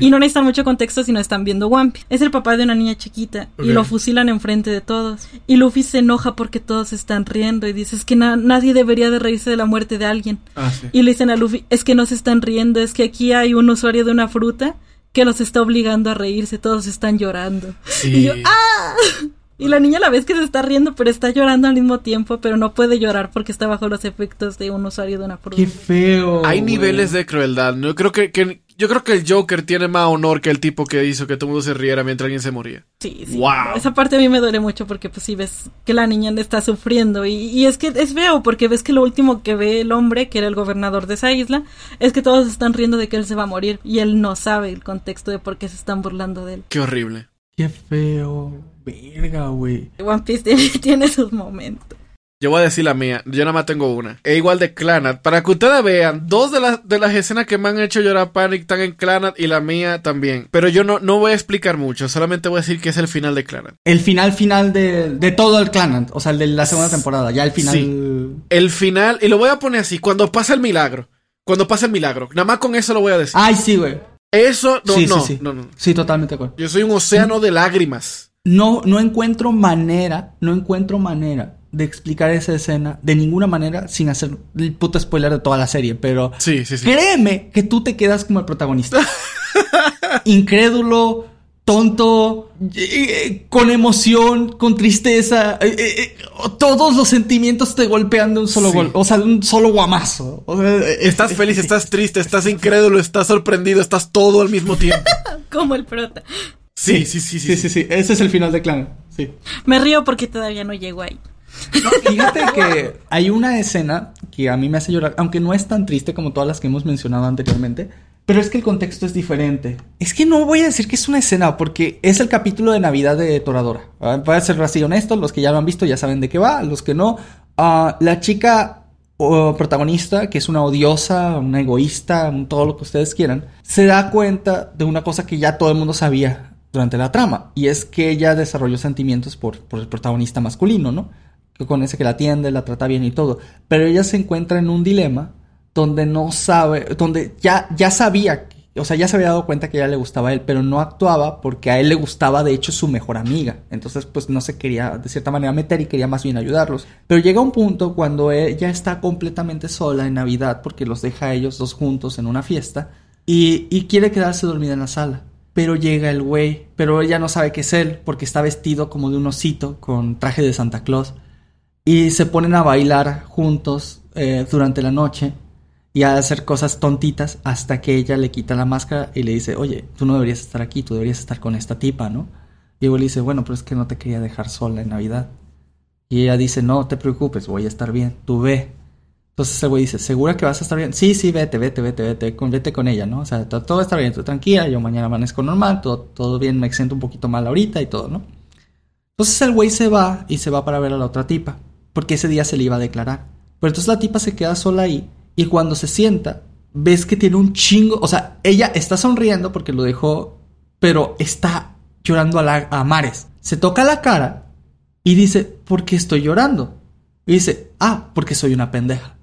Y no necesitan mucho contexto si no están viendo One Piece. Es el papá de una niña chiquita y lo fusilan enfrente de todos. Y Luffy se enoja porque todos están riendo y dice es que na- nadie debería de reírse de la muerte de alguien. Ah, sí. Y le dicen a Luffy, es que no se están riendo, es que aquí hay un usuario de una fruta que los está obligando a reírse, todos están llorando. Sí. Y yo, ¡ah! Y la niña la ves que se está riendo, pero está llorando al mismo tiempo, pero no puede llorar porque está bajo los efectos de un usuario de una fruta. Qué feo. Hay güey. niveles de crueldad. No, yo creo que, que- yo creo que el Joker tiene más honor que el tipo que hizo que todo el mundo se riera mientras alguien se moría. Sí, sí. Wow. Esa parte a mí me duele mucho porque pues sí ves que la niña le está sufriendo y, y es que es feo porque ves que lo último que ve el hombre, que era el gobernador de esa isla, es que todos están riendo de que él se va a morir y él no sabe el contexto de por qué se están burlando de él. Qué horrible. Qué feo. Verga, güey. One Piece tiene, tiene sus momentos. Yo voy a decir la mía. Yo nada más tengo una. Es igual de Clanat. Para que ustedes vean, dos de las, de las escenas que me han hecho llorar Panic están en Clanat y la mía también. Pero yo no, no voy a explicar mucho. Solamente voy a decir que es el final de Clanat. El final final de, de todo el clan, o sea, el de la segunda temporada, ya el final. Sí. El final, y lo voy a poner así, cuando pasa el milagro. Cuando pasa el milagro. Nada más con eso lo voy a decir. Ay, sí, güey. Eso, no, sí, no, sí, sí. no, no. Sí, totalmente de acuerdo. Yo soy un océano de lágrimas. no, no encuentro manera, no encuentro manera de explicar esa escena de ninguna manera sin hacer el puto spoiler de toda la serie, pero Sí, sí, sí. créeme que tú te quedas como el protagonista. Incrédulo, tonto, eh, con emoción, con tristeza, eh, eh, eh, todos los sentimientos te golpean de un solo Sí. gol, o sea, de un solo guamazo. O sea, eh, Estás eh, feliz, estás triste, estás incrédulo, estás sorprendido, estás todo al mismo tiempo. Como el prota. Sí, sí, sí, sí. Sí, sí, sí. Ese es el final de Clan. Sí. Me río porque todavía no llego ahí. No, fíjate que hay una escena que a mí me hace llorar, aunque no es tan triste como todas las que hemos mencionado anteriormente, pero es que el contexto es diferente. Es que no voy a decir que es una escena, porque es el capítulo de Navidad de Toradora. Ah, Voy a ser así honesto, los que ya lo han visto ya saben de qué va, los que no. ah, la chica protagonista, que es una odiosa, una egoísta, todo lo que ustedes quieran, se da cuenta de una cosa que ya todo el mundo sabía durante la trama, y es que ella desarrolló sentimientos por, por el protagonista masculino, ¿no? Con ese que la atiende, la trata bien y todo. Pero ella se encuentra en un dilema donde no sabe, donde ya, ya sabía, o sea, ya se había dado cuenta que a ella le gustaba a él, pero no actuaba porque a él le gustaba de hecho su mejor amiga. Entonces, pues no se quería de cierta manera meter y quería más bien ayudarlos. Pero llega un punto cuando ella está completamente sola en Navidad porque los deja a ellos dos juntos en una fiesta y, y quiere quedarse dormida en la sala. Pero llega el güey, pero ella no sabe que es él porque está vestido como de un osito con traje de Santa Claus y se ponen a bailar juntos eh, durante la noche y a hacer cosas tontitas hasta que ella le quita la máscara y le dice, oye, tú no deberías estar aquí, tú deberías estar con esta tipa, ¿no? Y luego le dice, bueno, pero es que no te quería dejar sola en Navidad. Y ella dice, no te preocupes, voy a estar bien, tú ve. Entonces el güey dice, ¿segura que vas a estar bien? Sí, sí, vete, vete, vete, vete, con, vete con ella, ¿no? O sea, todo, todo está bien, tú tranquila, yo mañana amanezco normal, todo, todo bien, me siento un poquito mal ahorita y todo, ¿no? Entonces el güey se va y se va para ver a la otra tipa, porque ese día se le iba a declarar. Pero entonces la tipa se queda sola ahí y cuando se sienta, ves que tiene un chingo, o sea, ella está sonriendo porque lo dejó, pero está llorando a, la- a mares. Se toca la cara y dice, ¿por qué estoy llorando? Y dice, ah, porque soy una pendeja.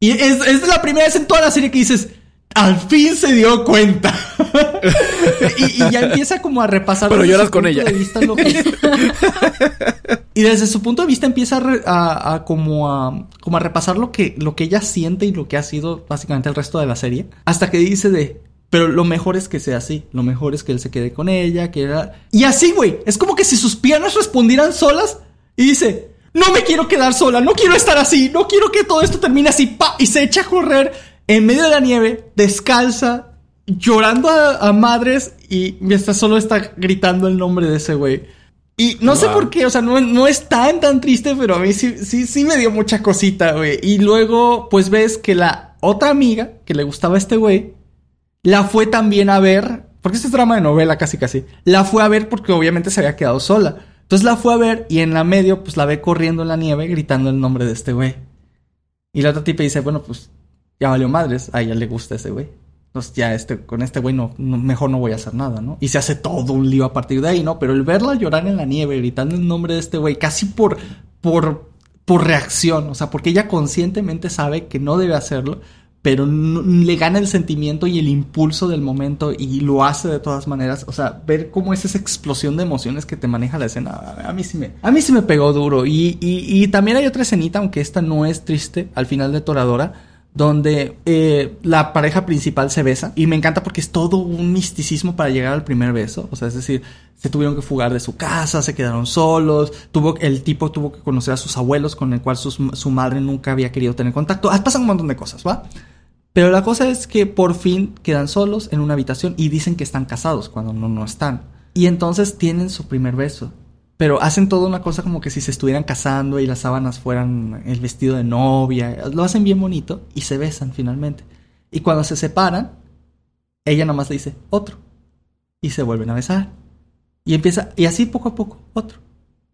Y es, es la primera vez en toda la serie que dices, al fin se dio cuenta. y, y ya empieza como a repasar. Pero lloras con ella. de vista lo que- y desde su punto de vista empieza a, re- a- a como a como a repasar lo que lo que ella siente y lo que ha sido básicamente el resto de la serie. Hasta que dice de pero lo mejor es que sea así. Lo mejor es que él se quede con ella, que era... Y así, güey. Es como que si sus piernas respondieran solas y dice, no me quiero quedar sola, no quiero estar así, no quiero que todo esto termine así, pa, y se echa a correr en medio de la nieve, descalza, llorando a, a madres y mientras solo está gritando el nombre de ese güey. Y no sé por qué, o sea, no, no es tan, tan triste, pero a mí sí, sí, sí me dio mucha cosita, güey. Y luego, pues ves que la otra amiga que le gustaba a este güey, la fue también a ver, porque este es drama de novela casi casi, la fue a ver porque obviamente se había quedado sola. Entonces la fue a ver y en la medio pues la ve corriendo en la nieve gritando el nombre de este güey. Y la otra tipa dice, bueno pues ya valió madres, a ella le gusta ese güey. Entonces ya este, con este güey no, no- mejor no voy a hacer nada, ¿no? Y se hace todo un lío a partir de ahí, ¿no? Pero el verla llorar en la nieve gritando el nombre de este güey casi por, por, por reacción, o sea, porque ella conscientemente sabe que no debe hacerlo, pero le gana el sentimiento y el impulso del momento y lo hace de todas maneras. O sea, ver cómo es esa explosión de emociones que te maneja la escena, a, a mí sí me, a mí sí me pegó duro. Y, y, y también hay otra escenita, aunque esta no es triste, al final de Toradora, donde eh, la pareja principal se besa y me encanta porque es todo un misticismo para llegar al primer beso, o sea, es decir, se tuvieron que fugar de su casa, se quedaron solos, tuvo el tipo tuvo que conocer a sus abuelos con el cual su madre nunca había querido tener contacto, ah, pasan un montón de cosas, ¿va? Pero la cosa es que por fin quedan solos en una habitación y dicen que están casados cuando no, no están. Y entonces tienen su primer beso. Pero hacen toda una cosa como que si se estuvieran casando y las sábanas fueran el vestido de novia. Lo hacen bien bonito y se besan finalmente. Y cuando se separan, ella nomás le dice otro. Y se vuelven a besar. Y empieza, y así poco a poco, otro,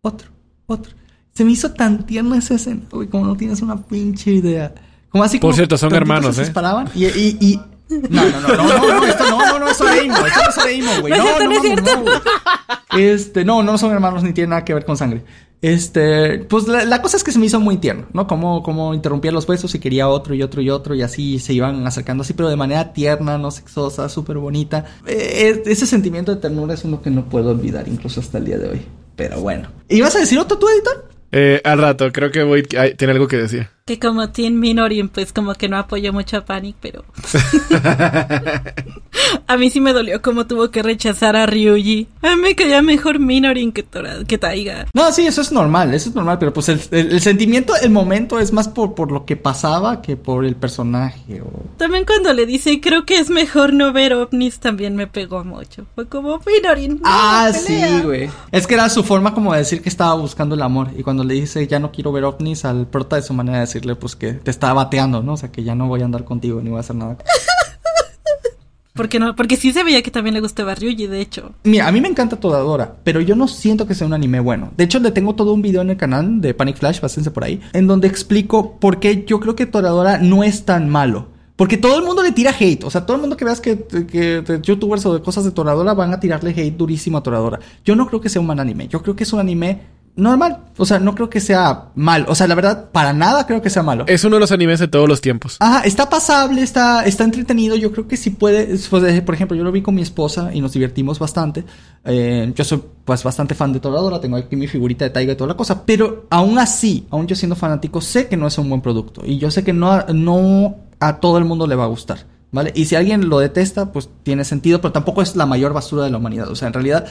otro, otro. Se me hizo tan tierna esa escena, güey, como no tienes una pinche idea. Como así Por como cierto, son hermanos, se ¿eh? y, y, y- No, no, no, no, no, no, esto no, no, no, eso de esto no es de güey. No No, no, no. Este, no, no son hermanos ni tienen nada que ver con sangre. Este, pues la, la cosa es que se me hizo muy tierno, ¿no? Como, como interrumpía los besos y quería otro y otro y otro y así se iban acercando así, pero de manera tierna, no sexosa, súper bonita. Eh, ese sentimiento de ternura es uno que no puedo olvidar incluso hasta el día de hoy. Pero bueno. ¿Ibas a decir otro tú, editor? Eh, al rato, creo que Void ay, tiene algo que decir. Que como Teen Minorin, pues como que no apoyó mucho a Panic, pero... a mí sí me dolió cómo tuvo que rechazar a Ryuji. A mí me caía mejor Minorin que, Tora- que Taiga. No, sí, eso es normal, eso es normal, pero pues el, el- el sentimiento, el momento es más por, por lo que pasaba que por el personaje. O... También cuando le dice, creo que es mejor no ver ovnis, también me pegó mucho. Fue como, Minorin, no, Ah, pelea". sí, güey. Es que era su forma como de decir que estaba buscando el amor. Y cuando le dice ya no quiero ver ovnis al prota de su manera de decirle pues que te está bateando, ¿no? O sea que ya no voy a andar contigo ni voy a hacer nada. Porque no, porque sí se veía que también le gustaba Ryuji, de hecho. Mira, a mí me encanta Toradora, pero yo no siento que sea un anime bueno. De hecho, le tengo todo un video en el canal de Panic Flash, pásense por ahí, en donde explico por qué yo creo que Toradora no es tan malo. Porque todo el mundo le tira hate. O sea, todo el mundo que veas que, que de youtubers o de cosas de Toradora van a tirarle hate durísimo a Toradora. Yo no creo que sea un mal anime. Yo creo que es un anime normal. O sea, no creo que sea mal. O sea, la verdad, para nada creo que sea malo. Es uno de los animes de todos los tiempos. Ajá, está pasable, está, está entretenido. Yo creo que sí puede. pues, por ejemplo, yo lo vi con mi esposa y nos divertimos bastante. Eh, yo soy pues bastante fan de Toradora, tengo aquí mi figurita de Taiga y toda la cosa. Pero aún así, aún yo siendo fanático, sé que no es un buen producto. Y yo sé que no, no a todo el mundo le va a gustar. ¿Vale? Y si alguien lo detesta, pues tiene sentido, pero tampoco es la mayor basura de la humanidad. O sea, en realidad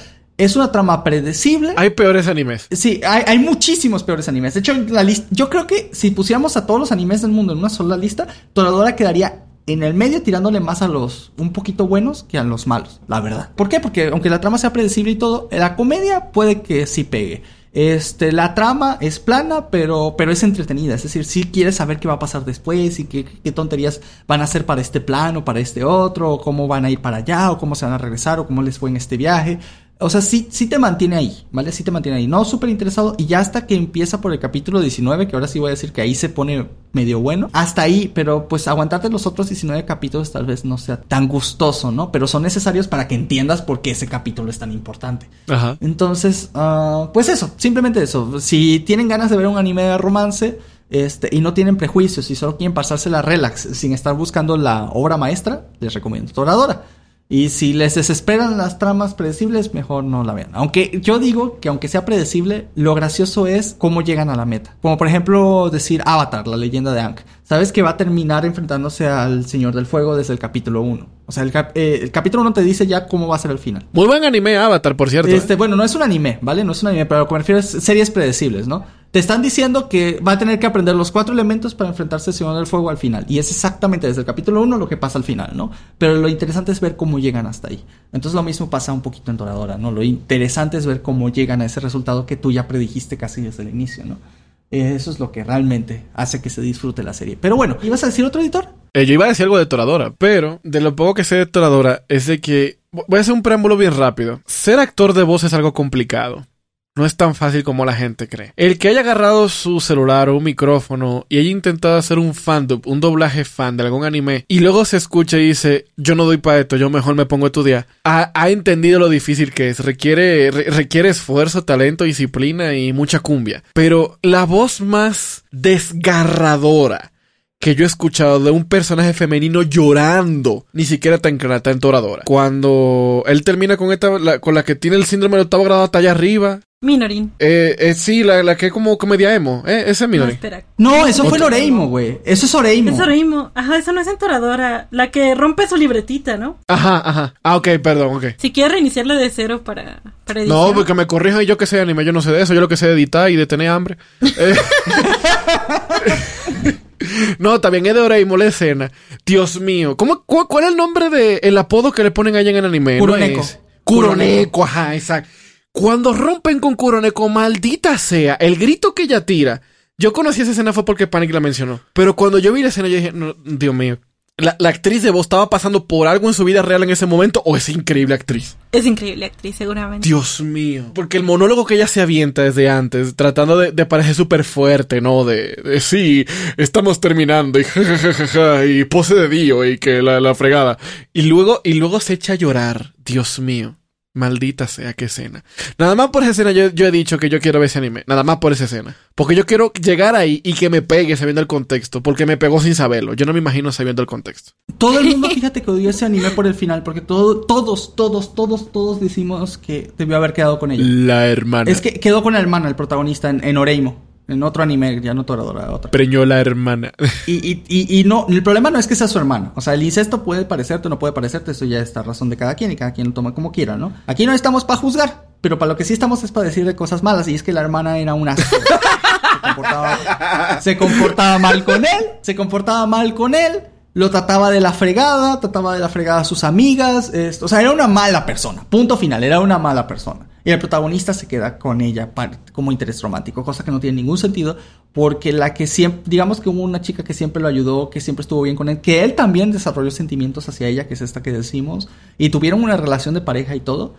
es una trama predecible. Hay peores animes. Sí, hay, hay muchísimos peores animes. De hecho, la lista, yo creo que si pusiéramos a todos los animes del mundo en una sola lista, Toradora quedaría en el medio tirándole más a los un poquito buenos que a los malos, la verdad. ¿Por qué? Porque aunque la trama sea predecible y todo, la comedia puede que sí pegue. Este, la trama es plana, pero, pero es entretenida. Es decir, si quieres saber qué va a pasar después y qué, qué tonterías van a hacer para este plan o para este otro, o cómo van a ir para allá, o cómo se van a regresar, o cómo les fue en este viaje. O sea, sí, sí te mantiene ahí, ¿vale? Sí te mantiene ahí. No súper interesado. Y ya hasta que empieza por el capítulo 19, que ahora sí voy a decir que ahí se pone medio bueno. Hasta ahí, pero pues aguantarte los otros 19 capítulos tal vez no sea tan gustoso, ¿no? Pero son necesarios para que entiendas por qué ese capítulo es tan importante. Ajá. Entonces, ah, pues eso, simplemente eso. Si tienen ganas de ver un anime de romance este, y no tienen prejuicios y solo quieren pasársela relax sin estar buscando la obra maestra, les recomiendo Toradora. Y si les desesperan las tramas predecibles, mejor no la vean. Aunque yo digo que aunque sea predecible, lo gracioso es cómo llegan a la meta. Como por ejemplo decir Avatar, la leyenda de Aang. Sabes que va a terminar enfrentándose al Señor del Fuego desde el capítulo 1. O sea, el, cap- eh, el capítulo 1 te dice ya cómo va a ser el final. Muy buen anime Avatar, por cierto. ¿eh? Este, bueno, no es un anime, ¿vale? No es un anime, pero lo que me refiero es series predecibles, ¿no? Te están diciendo que va a tener que aprender los cuatro elementos para enfrentarse al Señor del Fuego al final. Y es exactamente desde el capítulo 1 lo que pasa al final, ¿no? Pero lo interesante es ver cómo llegan hasta ahí. Entonces lo mismo pasa un poquito en Toradora, ¿no? Lo interesante es ver cómo llegan a ese resultado que tú ya predijiste casi desde el inicio, ¿no? Eso es lo que realmente hace que se disfrute la serie. Pero bueno, ¿ibas a decir otro editor? Eh, yo iba a decir algo de Toradora, pero de lo poco que sé de Toradora es de que... Voy a hacer un preámbulo bien rápido. Ser actor de voz es algo complicado. No es tan fácil como la gente cree. El que haya agarrado su celular o un micrófono y haya intentado hacer un fandub, un doblaje fan de algún anime, y luego se escucha y dice, yo no doy para esto, yo mejor me pongo a estudiar, ha, ha entendido lo difícil que es. Requiere, re- requiere esfuerzo, talento, disciplina y mucha cumbia. Pero la voz más desgarradora que yo he escuchado de un personaje femenino llorando, ni siquiera tan clara, tan toradora. Cuando él termina con esta, la- con la que tiene el síndrome del octavo grado hasta allá arriba. Minorin. Eh, eh, sí, la, la que es como comedia emo, eh, ese es No, Minori. espera. No, eso fue Otro. Loreimo, güey. Eso es Oreimo. Es Oreimo. Ajá, eso no es entoradora. La que rompe su libretita, ¿no? Ajá, ajá. Ah, ok, perdón, ok. Si quieres reiniciarla de cero para, para edición. No, porque me corrijan yo que sé de anime, yo no sé de eso, yo lo que sé de editar y de tener hambre. Eh, no, también es de Oreimo la escena. Dios mío, ¿cómo, cu- ¿cuál es el nombre de el apodo que le ponen allá en el anime? No Kuroneko. es- Kuroneko, ajá, exacto. Cuando rompen con Kuroneko, maldita sea, el grito que ella tira. Yo conocí esa escena fue porque Panic la mencionó. Pero cuando yo vi la escena, yo dije, no, Dios mío. La, la actriz de voz estaba pasando por algo en su vida real en ese momento o es increíble actriz. Es increíble actriz, seguramente. Dios mío. Porque el monólogo que ella se avienta desde antes, tratando de, de parecer súper fuerte, ¿no? De, de, sí, estamos terminando y jajajaja, y pose de Dio y que la, la fregada. Y luego, y luego se echa a llorar. Dios mío. Maldita sea, qué escena. Nada más por esa escena yo, yo, he dicho que yo quiero ver ese anime. Nada más por esa escena. Porque yo quiero llegar ahí y que me pegue sabiendo el contexto. Porque me pegó sin saberlo. Yo no me imagino sabiendo el contexto. Todo el mundo, fíjate que odió ese anime por el final. Porque todo, todos, todos, todos, todos decimos que debió haber quedado con ella. La hermana. Es que quedó con la hermana, el protagonista, en, en Oreimo. En otro anime, ya no Toradora, otra. Preñó la hermana. Y, y, y, y, no, el problema no es que sea su hermana. O sea, el incesto puede parecerte o no puede parecerte, eso ya está razón de cada quien y cada quien lo toma como quiera, ¿no? Aquí no estamos para juzgar, pero para lo que sí estamos es para decir de cosas malas, y es que la hermana era una... se, comportaba, se comportaba mal con él, se comportaba mal con él, lo trataba de la fregada, trataba de la fregada a sus amigas, esto, o sea, era una mala persona, punto final, era una mala persona. Y el protagonista se queda con ella como interés romántico, cosa que no tiene ningún sentido, porque la que siempre, digamos que hubo una chica que siempre lo ayudó, que siempre estuvo bien con él, que él también desarrolló sentimientos hacia ella, que es esta que decimos, y tuvieron una relación de pareja y todo,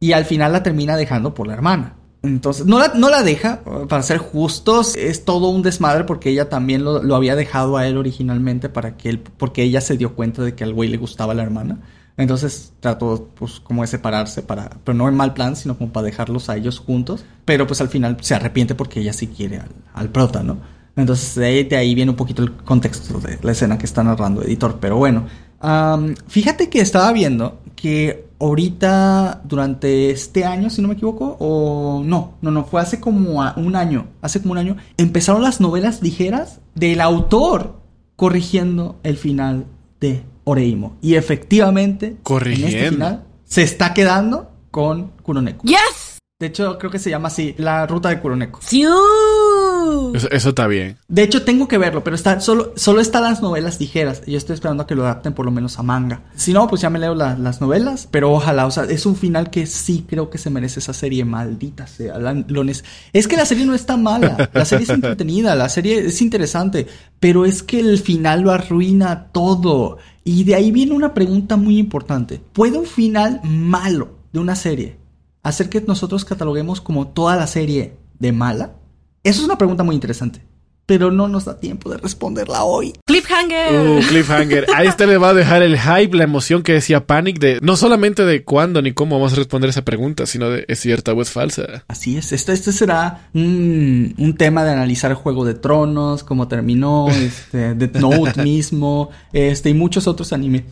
y al final la termina dejando por la hermana. Entonces, no la, no la deja, para ser justos, es todo un desmadre porque ella también lo, lo había dejado a él originalmente para que él, porque ella se dio cuenta de que al güey le gustaba la hermana. Entonces trató pues como de separarse para, pero no en mal plan, sino como para dejarlos a ellos juntos. Pero pues al final se arrepiente porque ella sí quiere al, al prota, ¿no? Entonces de ahí, viene un poquito el contexto de la escena que está narrando editor. Pero bueno, um, fíjate que estaba viendo que ahorita durante este año, si no me equivoco, o no, no, no, fue hace como un año, hace como un año, empezaron las novelas ligeras del autor corrigiendo el final de Oreimo. Y efectivamente, Corrigiendo. en este final, se está quedando con Kuroneko. ¡Yes! De hecho, creo que se llama así, la ruta de Kuroneko. Eso, eso, está bien. De hecho, tengo que verlo, pero está, solo, solo están las novelas ligeras. Y yo estoy esperando a que lo adapten por lo menos a manga. Si no, pues ya me leo la, las novelas. Pero ojalá, o sea, es un final que sí creo que se merece esa serie. Maldita sea. La, lo es que la serie no está mala. La serie es entretenida, la serie es interesante. Pero es que el final lo arruina todo. Y de ahí viene una pregunta muy importante. ¿Puede un final malo de una serie hacer que nosotros cataloguemos como toda la serie de mala? Eso es una pregunta muy interesante. Pero no nos da tiempo de responderla hoy. Cliffhanger. Uh, cliffhanger. Ahí este le va a dejar el hype, la emoción que decía Panic de no solamente de cuándo ni cómo vamos a responder esa pregunta, sino de es cierta o es falsa. Así es. Este, este será un, un tema de analizar Juego de Tronos, cómo terminó, este, Death Note mismo, este, y muchos otros animes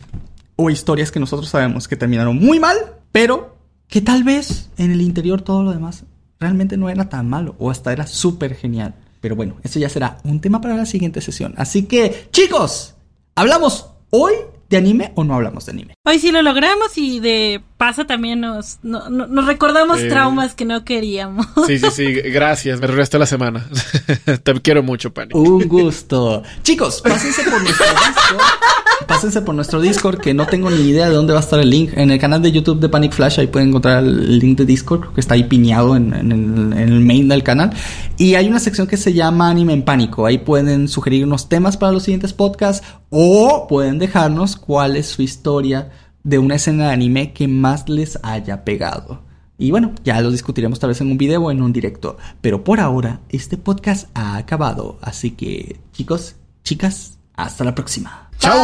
o historias que nosotros sabemos que terminaron muy mal, pero que tal vez en el interior todo lo demás realmente no era tan malo o hasta era súper genial. Pero bueno, eso ya será un tema para la siguiente sesión. Así que, chicos, ¿hablamos hoy de anime o no hablamos de anime? Hoy sí lo logramos y de paso también nos, no, no, nos recordamos eh, traumas que no queríamos. Sí, sí, sí, gracias. Me regreso la semana. Te quiero mucho, Panic. Un gusto. chicos, pásense por nuestro. Pásense por nuestro Discord, que no tengo ni idea de dónde va a estar el link. En el canal de YouTube de Panic Flash, ahí pueden encontrar el link de Discord, que está ahí piñado en, en, el, en el main del canal. Y hay una sección que se llama Anime en Pánico. Ahí pueden sugerir unos temas para los siguientes podcasts o pueden dejarnos cuál es su historia de una escena de anime que más les haya pegado. Y bueno, ya lo discutiremos tal vez en un video o en un directo. Pero por ahora, este podcast ha acabado. Así que, chicos, chicas, hasta la próxima. Chao.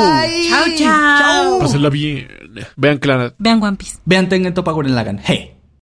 Chao, chao. Pásenla bien. Vean Clan. Vean One Piece. Vean Tengen Toppa Gurren Lagann. Hey.